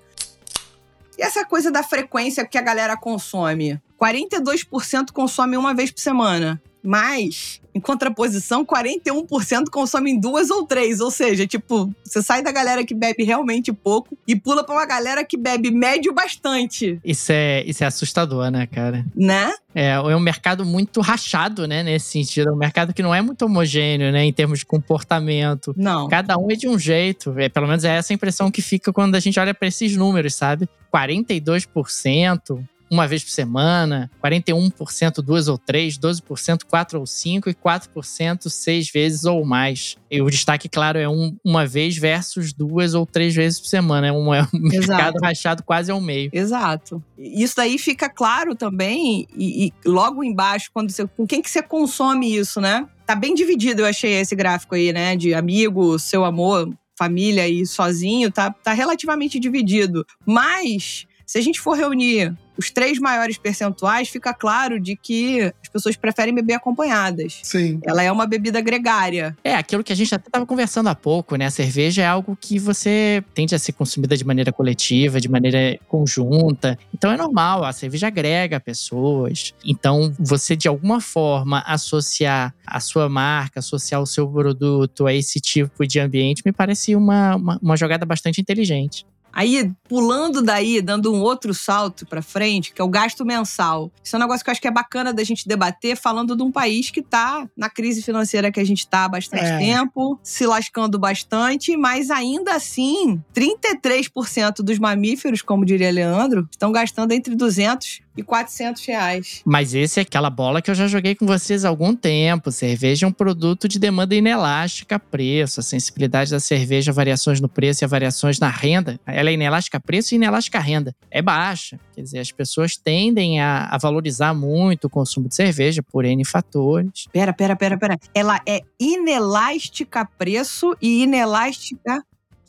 E essa coisa da frequência que a galera consome? 42% consome uma vez por semana. Mas, em contraposição, 41% consomem duas ou três. Ou seja, tipo, você sai da galera que bebe realmente pouco e pula pra uma galera que bebe médio bastante, Isso é, isso é assustador, né, cara? né? É, é um mercado muito rachado, né, nesse sentido. É um mercado que não é muito homogêneo, né, em termos de comportamento. Não. Cada um é de um jeito. É, pelo menos é essa a impressão que fica quando a gente olha para esses números, sabe? 42% uma vez por semana, 41% duas ou três, 12% quatro ou cinco e 4% seis vezes ou mais. E o destaque, claro, é um, uma vez versus duas ou três vezes por semana. É um, é um [LAUGHS] mercado rachado quase ao meio. Exato. Isso daí fica claro também, e, e logo embaixo, quando você, com quem que você consome isso, né? Tá bem dividido, eu achei esse gráfico aí, né? De amigo, seu amor, família e sozinho, tá, tá relativamente dividido. Mas, se a gente for reunir os três maiores percentuais, fica claro de que as pessoas preferem beber acompanhadas. Sim. Ela é uma bebida gregária. É, aquilo que a gente até estava conversando há pouco, né? A cerveja é algo que você tende a ser consumida de maneira coletiva, de maneira conjunta. Então é normal, a cerveja agrega pessoas. Então você, de alguma forma, associar a sua marca, associar o seu produto a esse tipo de ambiente, me parece uma, uma, uma jogada bastante inteligente. Aí, pulando daí, dando um outro salto para frente, que é o gasto mensal. Isso é um negócio que eu acho que é bacana da gente debater, falando de um país que tá na crise financeira que a gente tá há bastante É. tempo, se lascando bastante, mas ainda assim, 33% dos mamíferos, como diria Leandro, estão gastando entre 200 e 400 reais. Mas esse é aquela bola que eu já joguei com vocês há algum tempo. Cerveja é um produto de demanda inelástica a preço. A sensibilidade da cerveja a variações no preço e a variações na renda. Ela é inelástica a preço e inelástica a renda. É baixa. Quer dizer, as pessoas tendem a, a valorizar muito o consumo de cerveja por N fatores. Pera, pera, pera, pera. Ela é inelástica a preço e inelástica.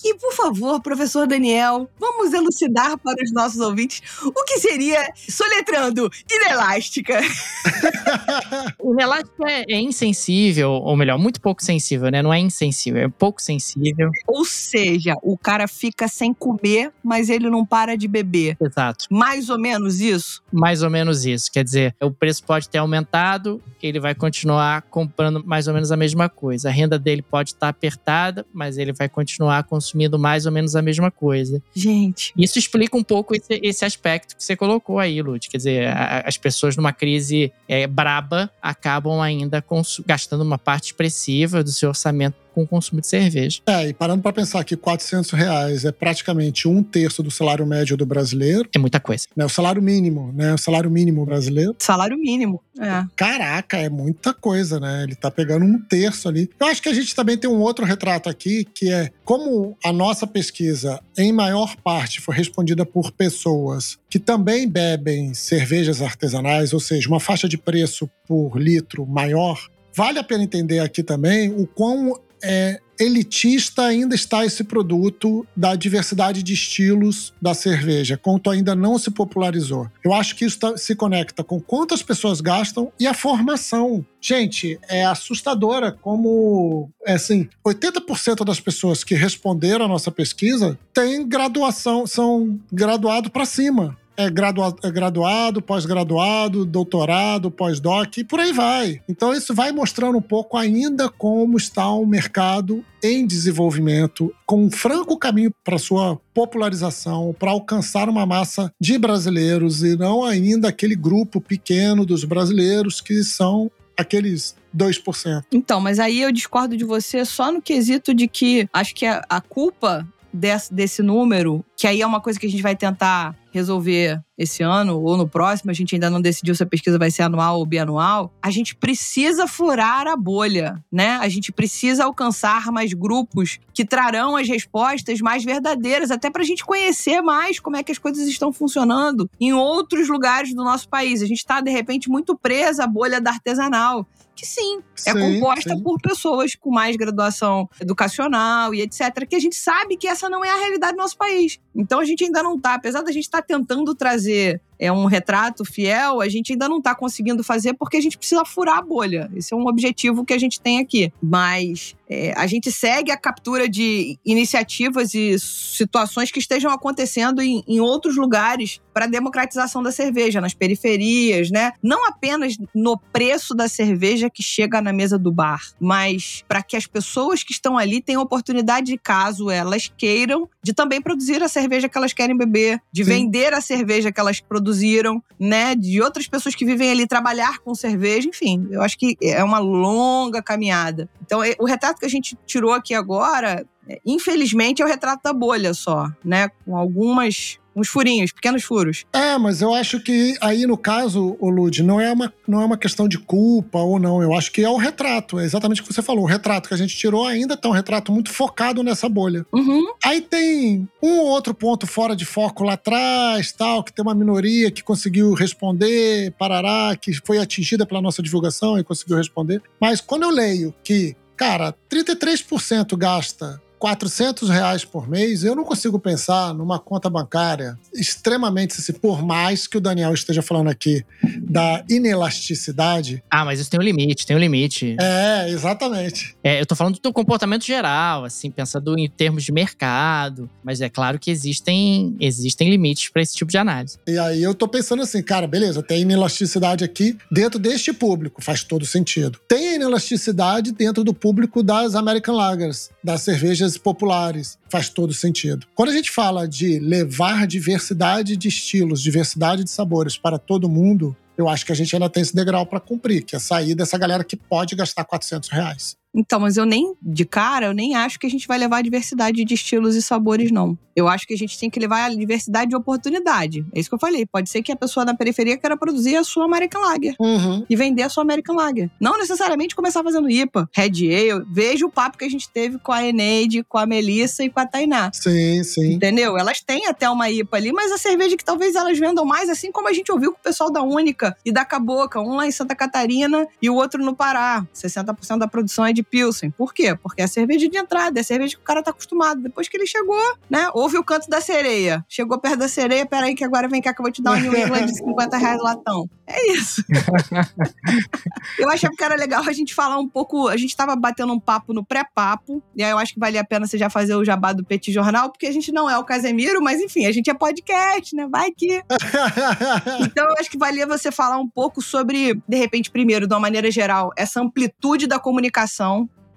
E, por favor, professor Daniel, vamos elucidar para os nossos ouvintes o que seria, soletrando, inelástica. [LAUGHS] Inelástica é, é insensível, ou melhor, muito pouco sensível, né? Não é insensível, é pouco sensível. Ou seja, o cara fica sem comer, mas ele não para de beber. Exato. Mais ou menos isso? Mais ou menos isso. Quer dizer, o preço pode ter aumentado, ele vai continuar comprando mais ou menos a mesma coisa. A renda dele pode estar apertada, mas ele vai continuar consumindo mais ou menos a mesma coisa. Gente. Isso explica um pouco esse, esse aspecto que você colocou aí, Lud. Quer dizer, a- as pessoas numa crise é, braba acabam ainda gastando uma parte expressiva do seu orçamento com o consumo de cerveja. É, e parando pra pensar que 400 reais é praticamente um terço do salário médio do brasileiro, É muita coisa. né? O salário mínimo, né? O salário mínimo brasileiro. Salário mínimo. É. Caraca, é muita coisa, né? Ele tá pegando um terço ali. Eu acho que a gente também tem um outro retrato aqui, que é como a nossa pesquisa, em maior parte, foi respondida por pessoas que também bebem cervejas artesanais, ou seja, uma faixa de preço por litro maior. Vale a pena entender aqui também o quão é elitista ainda está esse produto da diversidade de estilos da cerveja, quanto ainda não se popularizou. Eu acho que isso tá, se conecta com quantas pessoas gastam e a formação. Gente, é assustadora como, é assim, 80% das pessoas que responderam à nossa pesquisa têm graduação, são graduado para cima é, gradua é graduado, pós-graduado, doutorado, pós-doc e por aí vai. Então isso vai mostrando um pouco ainda como está o mercado em desenvolvimento, com um franco caminho para sua popularização, para alcançar uma massa de brasileiros e não ainda aquele grupo pequeno dos brasileiros que são aqueles 2%. Então, mas aí eu discordo de você só no quesito de que acho que a, a culpa desse, desse número, que aí é uma coisa que a gente vai tentar resolver esse ano ou no próximo, a gente ainda não decidiu se a pesquisa vai ser anual ou bianual, a gente precisa furar a bolha, né? A gente precisa alcançar mais grupos que trarão as respostas mais verdadeiras, até para a gente conhecer mais como é que as coisas estão funcionando em outros lugares do nosso país. A gente está, de repente, muito presa à bolha da artesanal que sim, é sim, composta sim. por pessoas com mais graduação educacional e etc. Que a gente sabe que essa não é a realidade do nosso país. Então a gente ainda não está, apesar da gente estar tá tentando trazer é um retrato fiel, a gente ainda não está conseguindo fazer porque a gente precisa furar a bolha. Esse é um objetivo que a gente tem aqui. Mas é, a gente segue a captura de iniciativas e situações que estejam acontecendo em, em outros lugares para a democratização da cerveja, nas periferias, né? Não apenas no preço da cerveja que chega na mesa do bar, mas para que as pessoas que estão ali tenham oportunidade, caso elas queiram, de também produzir a cerveja que elas querem beber, de Sim. vender a cerveja que elas produziram, né? De outras pessoas que vivem ali trabalhar com cerveja, enfim. Eu acho que é uma longa caminhada. Então, é, o retrato que a gente tirou aqui agora, é, infelizmente, é o retrato da bolha só, né? Com algumas uns furinhos, pequenos furos. É, mas eu acho que aí no caso, o Lud, não é uma não é uma questão de culpa ou não. Eu acho que é o retrato, é exatamente o que você falou. O retrato que a gente tirou ainda tá um retrato muito focado nessa bolha. Uhum. Aí tem um ou outro ponto fora de foco lá atrás, tal, que tem uma minoria que conseguiu responder, parará, que foi atingida pela nossa divulgação e conseguiu responder. Mas quando eu leio que, cara, 33% gasta 400 reais por mês, eu não consigo pensar numa conta bancária extremamente, assim, por mais que o Daniel esteja falando aqui da inelasticidade. Ah, mas isso tem um limite, tem um limite. É, exatamente. É, eu tô falando do comportamento geral, assim, pensando em termos de mercado, mas é claro que existem, existem limites para esse tipo de análise. E aí eu tô pensando assim, cara, beleza, tem inelasticidade aqui dentro deste público, faz todo sentido. Tem inelasticidade dentro do público das American Lagers, das cervejas populares. Faz todo sentido. Quando a gente fala de levar diversidade de estilos, diversidade de sabores para todo mundo, eu acho que a gente ainda tem esse degrau para cumprir, que é sair dessa galera que pode gastar 400 reais. Então, mas eu nem, de cara, eu nem acho que a gente vai levar a diversidade de estilos e sabores, não. Eu acho que a gente tem que levar a diversidade de oportunidade. É isso que eu falei. Pode ser que a pessoa na periferia queira produzir a sua American Lager uhum. e vender a sua American Lager. Não necessariamente começar fazendo IPA, Red Ale. Veja o papo que a gente teve com a Eneide, com a Melissa e com a Tainá. Sim, sim. Entendeu? Elas têm até uma IPA ali, mas a cerveja que talvez elas vendam mais, assim como a gente ouviu com o pessoal da Única e da Caboca, um lá em Santa Catarina e o outro no Pará. 60% da produção é de Pilsen. Por quê? Porque é a cerveja de entrada, é a cerveja que o cara tá acostumado. Depois que ele chegou, né? Ouve o canto da sereia. Chegou perto da sereia, peraí que agora vem cá que eu vou te dar uma New England de 50 reais latão. É isso. [LAUGHS] eu achava que era legal a gente falar um pouco. A gente tava batendo um papo no pré-papo, e aí eu acho que valia a pena você já fazer o jabá do Petit Jornal, porque a gente não é o Casemiro, mas enfim, a gente é podcast, né? Vai que. [LAUGHS] então eu acho que valia você falar um pouco sobre, de repente, primeiro, de uma maneira geral, essa amplitude da comunicação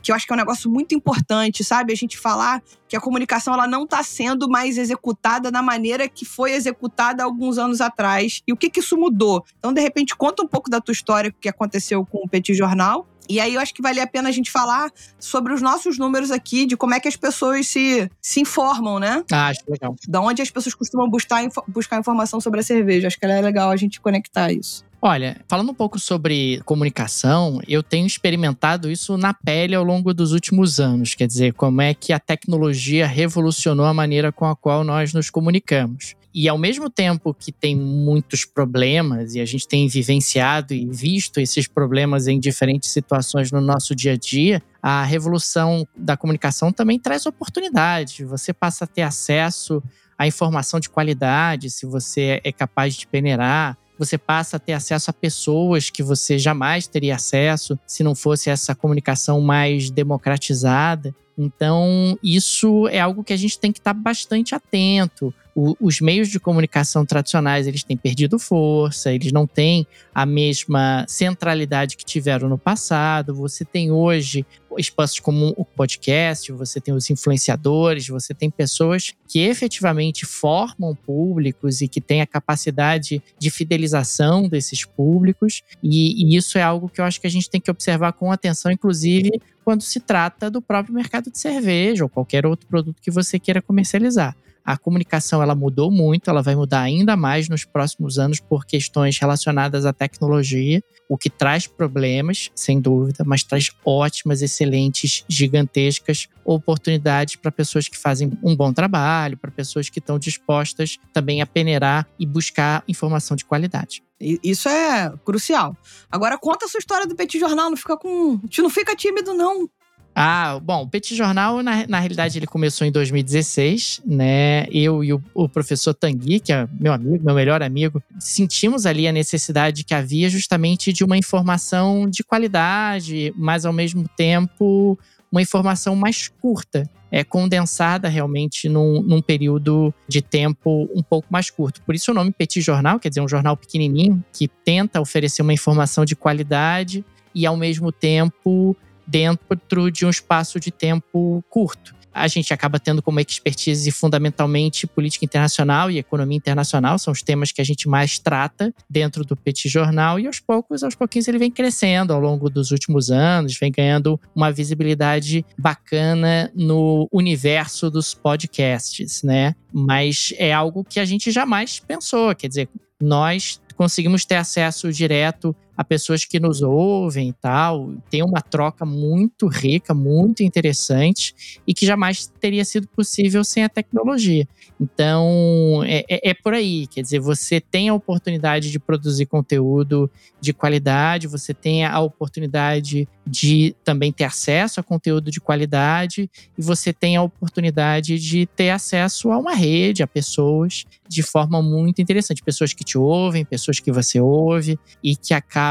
que eu acho que é um negócio muito importante, sabe? A gente falar que a comunicação ela não está sendo mais executada da maneira que foi executada alguns anos atrás. E o que, que isso mudou? Então, de repente, conta um pouco da tua história, o que aconteceu com o Petit Jornal. E aí eu acho que vale a pena a gente falar sobre os nossos números aqui, de como é que as pessoas se, se informam, né? Ah, acho legal. Da onde as pessoas costumam buscar, buscar informação sobre a cerveja. Acho que é legal a gente conectar isso. Olha, falando um pouco sobre comunicação, eu tenho experimentado isso na pele ao longo dos últimos anos. Quer dizer, como é que a tecnologia revolucionou a maneira com a qual nós nos comunicamos. E ao mesmo tempo que tem muitos problemas, e a gente tem vivenciado e visto esses problemas em diferentes situações no nosso dia a dia, a revolução da comunicação também traz oportunidades. Você passa a ter acesso à informação de qualidade, se você é capaz de peneirar. Você passa a ter acesso a pessoas que você jamais teria acesso se não fosse essa comunicação mais democratizada. Então, isso é algo que a gente tem que estar bastante atento. O, os meios de comunicação tradicionais, eles têm perdido força, eles não têm a mesma centralidade que tiveram no passado. Você tem hoje espaços como o podcast, você tem os influenciadores, você tem pessoas que efetivamente formam públicos e que têm a capacidade de fidelização desses públicos. E, e isso é algo que eu acho que a gente tem que observar com atenção, inclusive quando se trata do próprio mercado de cerveja ou qualquer outro produto que você queira comercializar. A comunicação ela mudou muito, ela vai mudar ainda mais nos próximos anos por questões relacionadas à tecnologia, o que traz problemas, sem dúvida, mas traz ótimas, excelentes, gigantescas oportunidades para pessoas que fazem um bom trabalho, para pessoas que estão dispostas também a peneirar e buscar informação de qualidade. Isso é crucial. Agora conta a sua história do Petit Jornal, não fica com, não fica tímido não. Ah, bom, o Petit Jornal, na, na realidade, ele começou em 2016, né? Eu e o, o, professor Tanguy, que é meu amigo, meu melhor amigo, sentimos ali a necessidade que havia justamente de uma informação de qualidade, mas ao mesmo tempo uma informação mais curta, é condensada realmente num, num, período de tempo um pouco mais curto. Por isso o nome Petit Jornal, quer dizer, um jornal pequenininho que tenta oferecer uma informação de qualidade e ao mesmo tempo dentro de um espaço de tempo curto. A gente acaba tendo como expertise fundamentalmente política internacional e economia internacional, são os temas que a gente mais trata dentro do Petit Jornal, e aos poucos, aos pouquinhos, ele vem crescendo ao longo dos últimos anos, vem ganhando uma visibilidade bacana no universo dos podcasts, né? Mas é algo que a gente jamais pensou, quer dizer, nós conseguimos ter acesso direto a pessoas que nos ouvem e tal. Tem uma troca muito rica, muito interessante e que jamais teria sido possível sem a tecnologia. Então, é, é, é, por aí. Quer dizer, você tem a oportunidade de produzir conteúdo de qualidade, você tem a oportunidade de também ter acesso a conteúdo de qualidade e você tem a oportunidade de ter acesso a uma rede, a pessoas de forma muito interessante. Pessoas que te ouvem, pessoas que você ouve e que acabam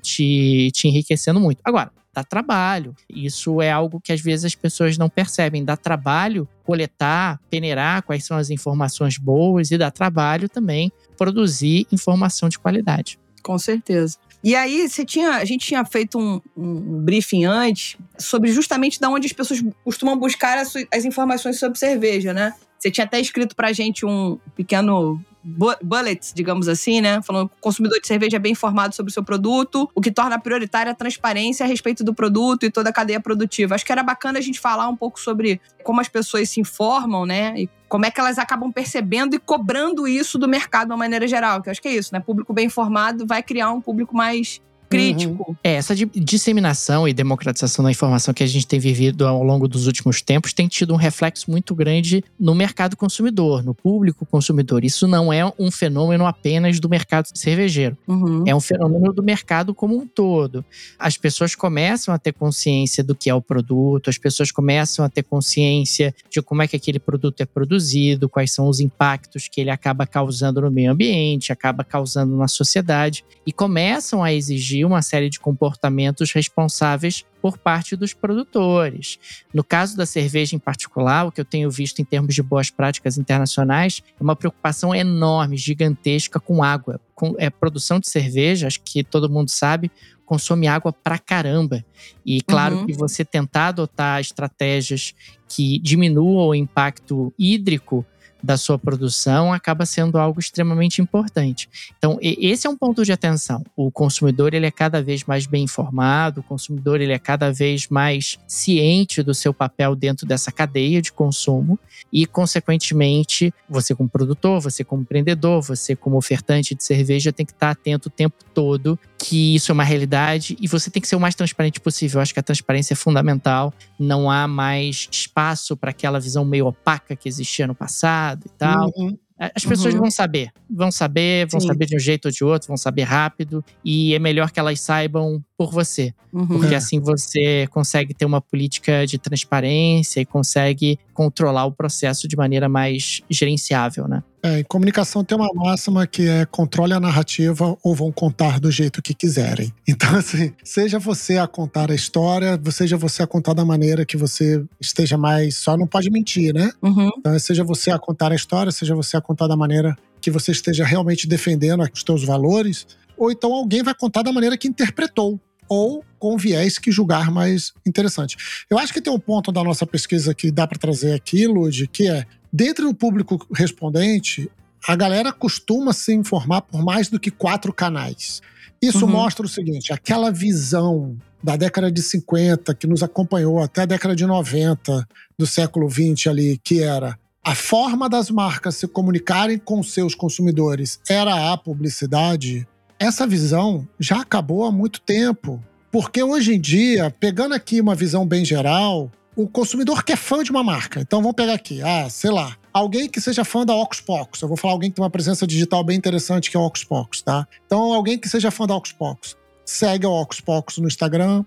te, te enriquecendo muito. Agora, dá trabalho. Isso é algo que às vezes as pessoas não percebem. Dá trabalho coletar, peneirar quais são as informações boas e dá trabalho também produzir informação de qualidade. Com certeza. E aí, você tinha, a gente tinha feito um, um briefing antes sobre justamente de onde as pessoas costumam buscar as, as informações sobre cerveja, né? Você tinha até escrito pra gente um pequeno bullets, digamos assim, né? Falando que o consumidor de cerveja é bem informado sobre o seu produto, o que torna prioritária a transparência a respeito do produto e toda a cadeia produtiva. Acho que era bacana a gente falar um pouco sobre como as pessoas se informam, né? E como é que elas acabam percebendo e cobrando isso do mercado de uma maneira geral. Que eu acho que é isso, né? Público bem informado vai criar um público mais crítico. Uhum. É, essa disseminação e democratização da informação que a gente tem vivido ao longo dos últimos tempos tem tido um reflexo muito grande no mercado consumidor, no público consumidor. Isso não é um fenômeno apenas do mercado cervejeiro. Uhum. É um fenômeno do mercado como um todo. As pessoas começam a ter consciência do que é o produto, as pessoas começam a ter consciência de como é que aquele produto é produzido, quais são os impactos que ele acaba causando no meio ambiente, acaba causando na sociedade, e começam a exigir uma série de comportamentos responsáveis por parte dos produtores. No caso da cerveja em particular, o que eu tenho visto em termos de boas práticas internacionais é uma preocupação enorme, gigantesca com água. Com, é, produção de cerveja, acho que todo mundo sabe, consome água pra caramba. E claro uhum. que você tentar adotar estratégias que diminuam o impacto hídrico da sua produção acaba sendo algo extremamente importante. Então, esse é um ponto de atenção. O consumidor ele é cada vez mais bem informado, o consumidor ele é cada vez mais ciente do seu papel dentro dessa cadeia de consumo e, consequentemente, você como produtor, você como empreendedor, você como ofertante de cerveja tem que estar atento o tempo todo que isso é uma realidade e você tem que ser o mais transparente possível. Eu acho que a transparência é fundamental. Não há mais espaço para aquela visão meio opaca que existia no passado e tal. Uhum. As pessoas Uhum. vão saber. Vão saber, vão Sim. saber de um jeito ou de outro, vão saber rápido. E é melhor que elas saibam por você. Uhum. Porque É. assim você consegue ter uma política de transparência e consegue controlar o processo de maneira mais gerenciável, né? É, em comunicação tem uma máxima que é controle a narrativa ou vão contar do jeito que quiserem. [LAUGHS] Então, assim, seja você a contar a história, seja você a contar da maneira que você esteja mais. Só não pode mentir, né? Uhum. Então, seja você a contar a história, seja você a contar da maneira que você esteja realmente defendendo os teus valores, ou então alguém vai contar da maneira que interpretou, ou com viés que julgar mais interessante. Eu acho que tem um ponto da nossa pesquisa que dá para trazer aqui, Lud, que é, dentro do público respondente, a galera costuma se informar por mais do que quatro canais. Isso Uhum. mostra o seguinte: aquela visão da década de 50 que nos acompanhou até a década de 90 do século 20 ali, que era a forma das marcas se comunicarem com seus consumidores era a publicidade. Essa visão já acabou há muito tempo. Porque hoje em dia, pegando aqui uma visão bem geral, o consumidor que é fã de uma marca. Então vamos pegar aqui, ah, sei lá, alguém que seja fã da Pocus. Eu vou falar alguém que tem uma presença digital bem interessante que é a Pocus, tá? Então alguém que seja fã da Pocus, segue a Pocus no Instagram,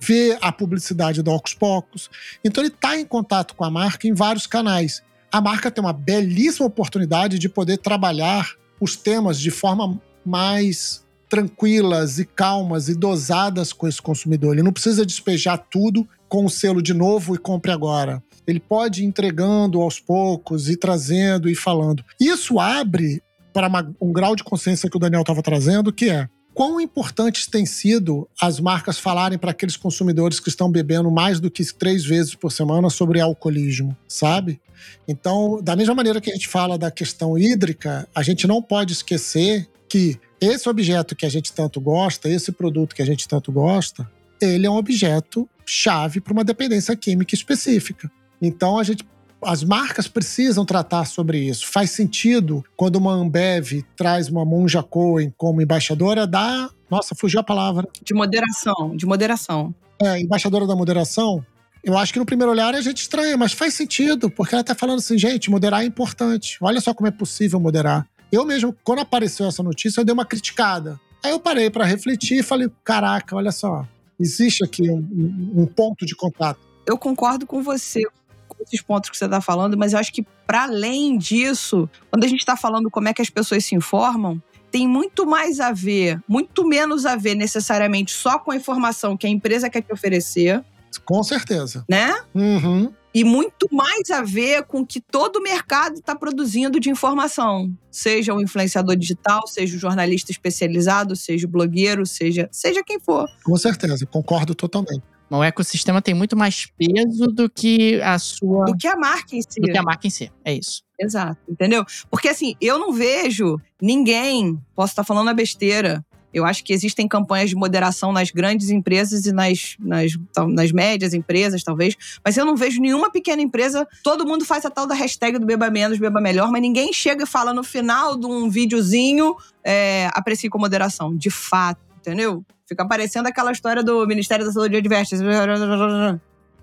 vê a publicidade da Pocus. Então ele está em contato com a marca em vários canais. A marca tem uma belíssima oportunidade de poder trabalhar os temas de forma mais tranquilas e calmas e dosadas com esse consumidor. Ele não precisa despejar tudo com o selo de novo e compre agora. Ele pode ir entregando aos poucos e trazendo e falando. Isso abre para um grau de consciência que o Daniel estava trazendo, que é quão importantes têm sido as marcas falarem para aqueles consumidores que estão bebendo mais do que três vezes por semana sobre alcoolismo, sabe? Então, da mesma maneira que a gente fala da questão hídrica, a gente não pode esquecer que esse objeto que a gente tanto gosta, esse produto que a gente tanto gosta, ele é um objeto chave para uma dependência química específica. Então, a gente as marcas precisam tratar sobre isso. Faz sentido quando uma Ambev traz uma Monja Cohen como embaixadora da. Nossa, fugiu a palavra. De moderação, de moderação. É, embaixadora da moderação. Eu acho que no primeiro olhar a gente estranha, mas faz sentido, porque ela tá falando assim, gente, moderar é importante. Olha só como é possível moderar. Eu mesmo, quando apareceu essa notícia, eu dei uma criticada. Aí eu parei para refletir e falei: caraca, olha só, existe aqui um, um- ponto de contato. Eu concordo com você com esses pontos que você está falando, mas eu acho que para além disso, quando a gente está falando como é que as pessoas se informam, tem muito mais a ver, muito menos a ver necessariamente só com a informação que a empresa quer te oferecer, Com certeza. né? Uhum. E muito mais a ver com o que todo o mercado está produzindo de informação. Seja o influenciador digital, seja o jornalista especializado, seja o blogueiro, seja, seja quem for. Com certeza, concordo totalmente. O ecossistema tem muito mais peso do que a sua. Do que a marca em si. do que a marca em si. É isso. Exato, entendeu? Porque assim, eu não vejo ninguém, posso estar falando a besteira. Eu acho que existem campanhas de moderação nas grandes empresas e nas, nas, nas médias empresas, talvez. Mas eu não vejo nenhuma pequena empresa. Todo mundo faz a tal da hashtag do beba menos, beba melhor, mas ninguém chega e fala no final de um videozinho é, aprecie com moderação. De fato, entendeu? Fica parecendo aquela história do Ministério da Saúde adverte.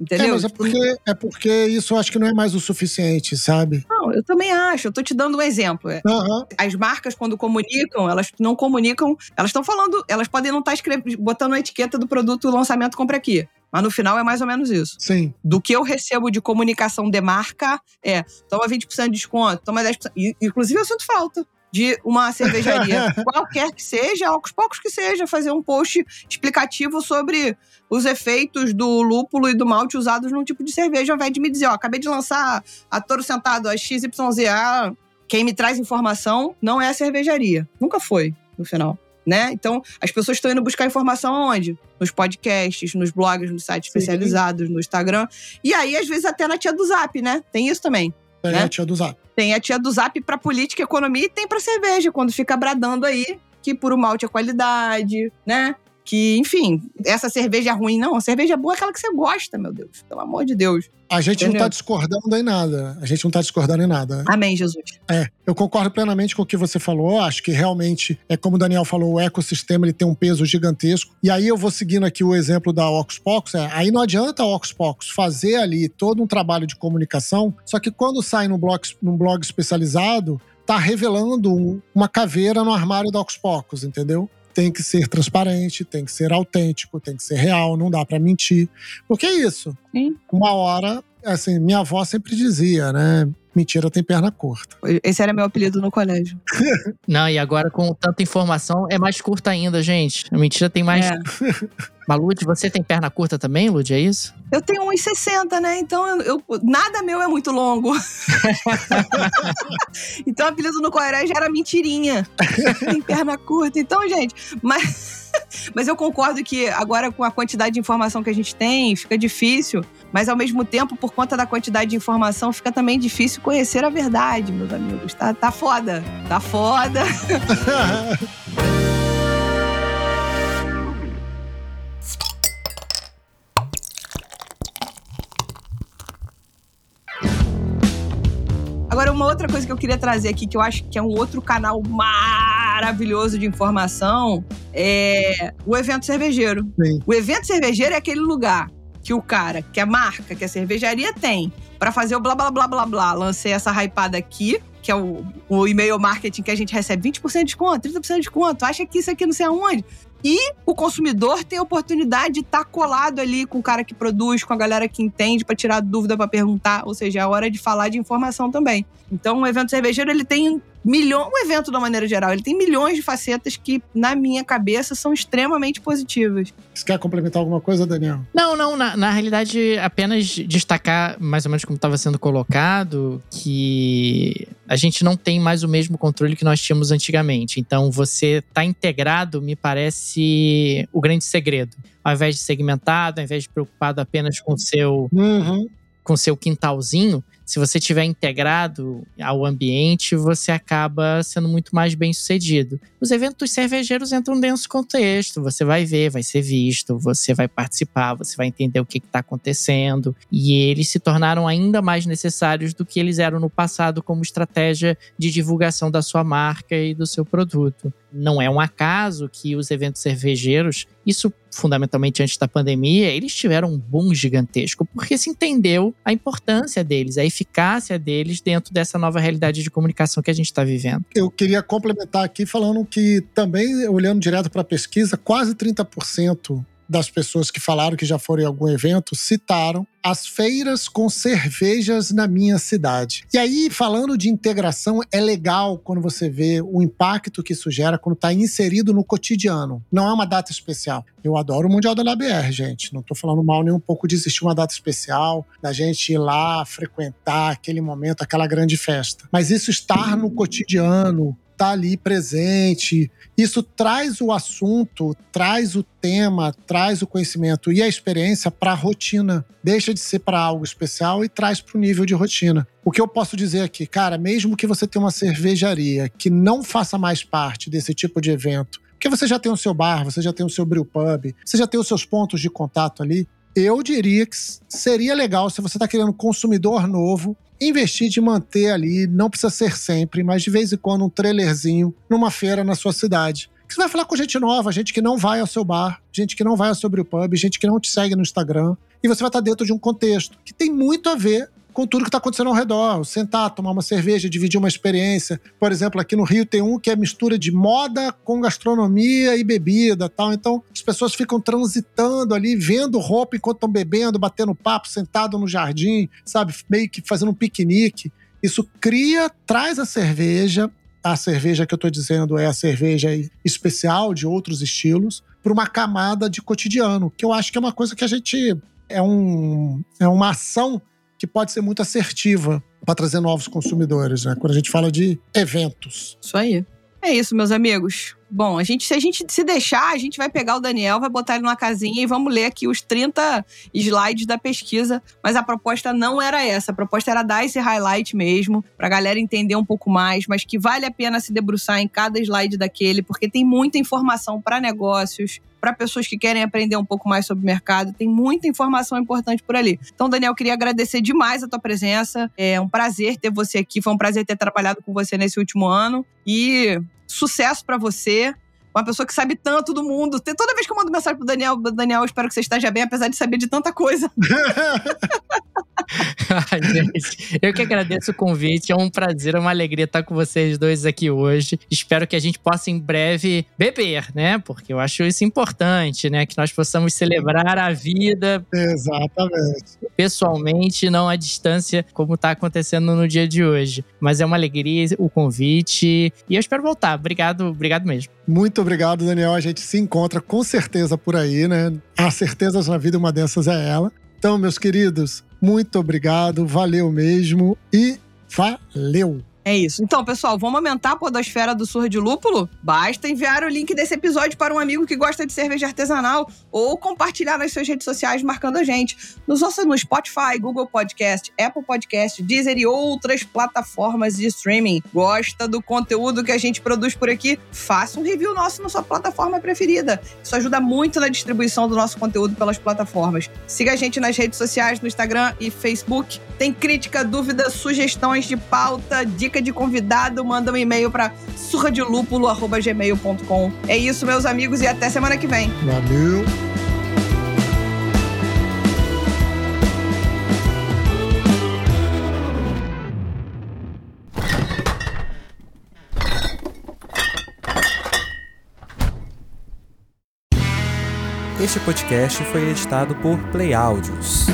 Entendeu? É, mas é Tipo, porque, é porque isso eu acho que não é mais o suficiente, sabe? Não, eu também acho. Eu tô te dando um exemplo. Aham. as marcas, quando comunicam, elas não comunicam, elas estão falando, elas podem não estar escrevendo, botando a etiqueta do produto lançamento compra aqui. Mas no final é mais ou menos isso. Sim. Do que eu recebo de comunicação de marca é toma 20% de desconto, toma 10%. E, inclusive, eu sinto falta de uma cervejaria, [LAUGHS] qualquer que seja, aos poucos que seja, fazer um post explicativo sobre os efeitos do lúpulo e do malte usados num tipo de cerveja, ao invés de me dizer, ó, acabei de lançar a Toro Sentado, a XYZ, ah, quem me traz informação não é a cervejaria. Nunca foi, no final. Né? Então, as pessoas estão indo buscar informação onde? Nos podcasts, nos blogs, nos sites Sim. especializados, no Instagram. E aí, às vezes, até na tia do Zap, né? Tem isso também. É Né? a tia do Zap. Tem a tia do Zap pra política e economia e tem pra cerveja, quando fica bradando aí que puro malte é qualidade, né? Que, enfim, essa cerveja é ruim. Não, a cerveja boa é aquela que você gosta, meu Deus. Pelo amor de Deus. A gente não Entendeu? tá discordando em nada. A gente não tá discordando em nada. Amém, Jesus. É, eu concordo plenamente com o que você falou. Acho que realmente, é como o Daniel falou, o ecossistema ele tem um peso gigantesco. E aí eu vou seguindo aqui o exemplo da Oxpox. É, aí não adianta a Oxpox fazer ali todo um trabalho de comunicação, só que quando sai num blog, num blog especializado, tá revelando uma caveira no armário do Ocus Pocos, entendeu? Tem que ser transparente, tem que ser autêntico, tem que ser real, não dá para mentir. Porque é isso. Sim. Uma hora, assim, minha avó sempre dizia, né? Mentira tem perna curta. Esse era meu apelido no colégio. [LAUGHS] Não, e agora com tanta informação é mais curta ainda, gente. A mentira tem mais. É. [LAUGHS] Mas, Lud, você tem perna curta também, Lud? É isso? Eu tenho 1,60, né? Então eu, eu- nada meu é muito longo. [LAUGHS] então o apelido no colégio era mentirinha. tem perna curta. Então, gente, mas. [LAUGHS] Mas eu concordo que agora com a quantidade de informação que a gente tem, fica difícil. Mas ao mesmo tempo, por conta da quantidade de informação, fica também difícil conhecer a verdade, meus amigos. Tá, tá foda. Tá foda. [LAUGHS] Agora, uma outra coisa que eu queria trazer aqui, que eu acho que é um outro canal maravilhoso de informação, é o evento cervejeiro. Sim. O evento cervejeiro é aquele lugar que o cara, que a marca, que a cervejaria tem para fazer o blá blá blá blá blá. Lancei essa hypada aqui, que é o, o e-mail marketing que a gente recebe 20% de desconto, 30% de desconto, acha que isso aqui não sei aonde. E o consumidor tem a oportunidade de estar colado ali com o cara que produz, com a galera que entende, para tirar dúvida, para perguntar. Ou seja, é hora de falar de informação também. Então, o evento cervejeiro, ele tem milhões. O evento, de uma maneira geral, ele tem milhões de facetas que, na minha cabeça, são extremamente positivas. Você quer complementar alguma coisa, Daniel? Não, não, na, na realidade, apenas destacar, mais ou menos como estava sendo colocado, que a gente não tem mais o mesmo controle que nós tínhamos antigamente. Então, você tá integrado, me parece o grande segredo. Ao invés de segmentado, ao invés de preocupado apenas com o seu Uhum. com seu quintalzinho, se você tiver integrado ao ambiente, você acaba sendo muito mais bem sucedido. Os eventos cervejeiros entram dentro do contexto, você vai ver, vai ser visto, você vai participar, você vai entender o que está acontecendo. E eles se tornaram ainda mais necessários do que eles eram no passado como estratégia de divulgação da sua marca e do seu produto. Não é um acaso que os eventos cervejeiros, isso fundamentalmente antes da pandemia, eles tiveram um boom gigantesco, porque se entendeu a importância deles, a eficácia deles dentro dessa nova realidade de comunicação que a gente está vivendo. Eu queria complementar aqui falando que também, olhando direto para a pesquisa, quase 30% das pessoas que falaram que já foram em algum evento citaram as feiras com cervejas na minha cidade. E aí, falando de integração, é legal quando você vê o impacto que isso gera quando está inserido no cotidiano. Não é uma data especial. Eu adoro o Mundial da LABR, gente. Não estou falando mal nem um pouco de existir uma data especial, da gente ir lá frequentar aquele momento, aquela grande festa. Mas isso estar no cotidiano, tá ali presente. Isso traz o assunto, traz o tema, traz o conhecimento e a experiência para a rotina. Deixa de ser para algo especial e traz para o nível de rotina. O que eu posso dizer aqui, cara, mesmo que você tenha uma cervejaria que não faça mais parte desse tipo de evento, porque você já tem o seu bar, você já tem o seu brew pub, você já tem os seus pontos de contato ali, eu diria que seria legal se você está querendo consumidor novo, investir de manter ali, não precisa ser sempre, mas de vez em quando um trailerzinho numa feira na sua cidade. Que Você vai falar com gente nova, gente que não vai ao seu bar, gente que não vai ao seu pub, gente que não te segue no Instagram. E você vai estar dentro de um contexto que tem muito a ver com tudo que está acontecendo ao redor. Sentar, tomar uma cerveja, dividir uma experiência. Por exemplo, aqui no Rio tem um que é mistura de moda com gastronomia e bebida tal. Então, as pessoas ficam transitando ali, vendo roupa enquanto estão bebendo, batendo papo, sentado no jardim, sabe? Meio que fazendo um piquenique. Isso cria, traz a cerveja. A cerveja que eu estou dizendo é a cerveja especial de outros estilos para uma camada de cotidiano, que eu acho que é uma coisa que a gente é, um, é uma ação que pode ser muito assertiva para trazer novos consumidores, né? Quando a gente fala de eventos. Isso aí. É isso, meus amigos. Bom, a gente, se a gente se deixar, a gente vai pegar o Daniel, vai botar ele numa casinha e vamos ler aqui os 30 slides da pesquisa. Mas a proposta não era essa. A proposta era dar esse highlight mesmo, pra galera entender um pouco mais, mas que vale a pena se debruçar em cada slide daquele, porque tem muita informação para negócios, para pessoas que querem aprender um pouco mais sobre o mercado. Tem muita informação importante por ali. Então, Daniel, queria agradecer demais a tua presença. É um prazer ter você aqui. Foi um prazer ter trabalhado com você nesse último ano. E sucesso para você. Uma pessoa que sabe tanto do mundo. Toda vez que eu mando mensagem pro Daniel, Daniel, espero que você esteja bem, apesar de saber de tanta coisa. [LAUGHS] [LAUGHS] Gente, eu que agradeço o convite. É um prazer, é uma alegria estar com vocês dois aqui hoje. Espero que a gente possa em breve beber, né? Porque eu acho isso importante, né? Que nós possamos celebrar a vida. Exatamente. Pessoalmente, não à distância, como está acontecendo no dia de hoje. Mas é uma alegria o convite e eu espero voltar. Obrigado, obrigado mesmo. Muito obrigado, Daniel. A gente se encontra com certeza por aí, né? Há certezas na vida, uma dessas é ela. Então, meus queridos, muito obrigado, valeu mesmo e valeu! É isso. Então, pessoal, vamos aumentar a podosfera do Surra de Lúpulo? Basta enviar o link desse episódio para um amigo que gosta de cerveja artesanal ou compartilhar nas suas redes sociais marcando a gente. Nos ouça no Spotify, Google Podcast, Apple Podcast, Deezer e outras plataformas de streaming. Gosta do conteúdo que a gente produz por aqui? Faça um review nosso na sua plataforma preferida. Isso ajuda muito na distribuição do nosso conteúdo pelas plataformas. Siga a gente nas redes sociais, no Instagram e Facebook. Tem crítica, dúvida, sugestões de pauta, dicas de convidado, manda um e-mail para surradelupulo.gmail.com. É isso, meus amigos, e até semana que vem. Valeu! Este podcast foi editado por Play Áudios.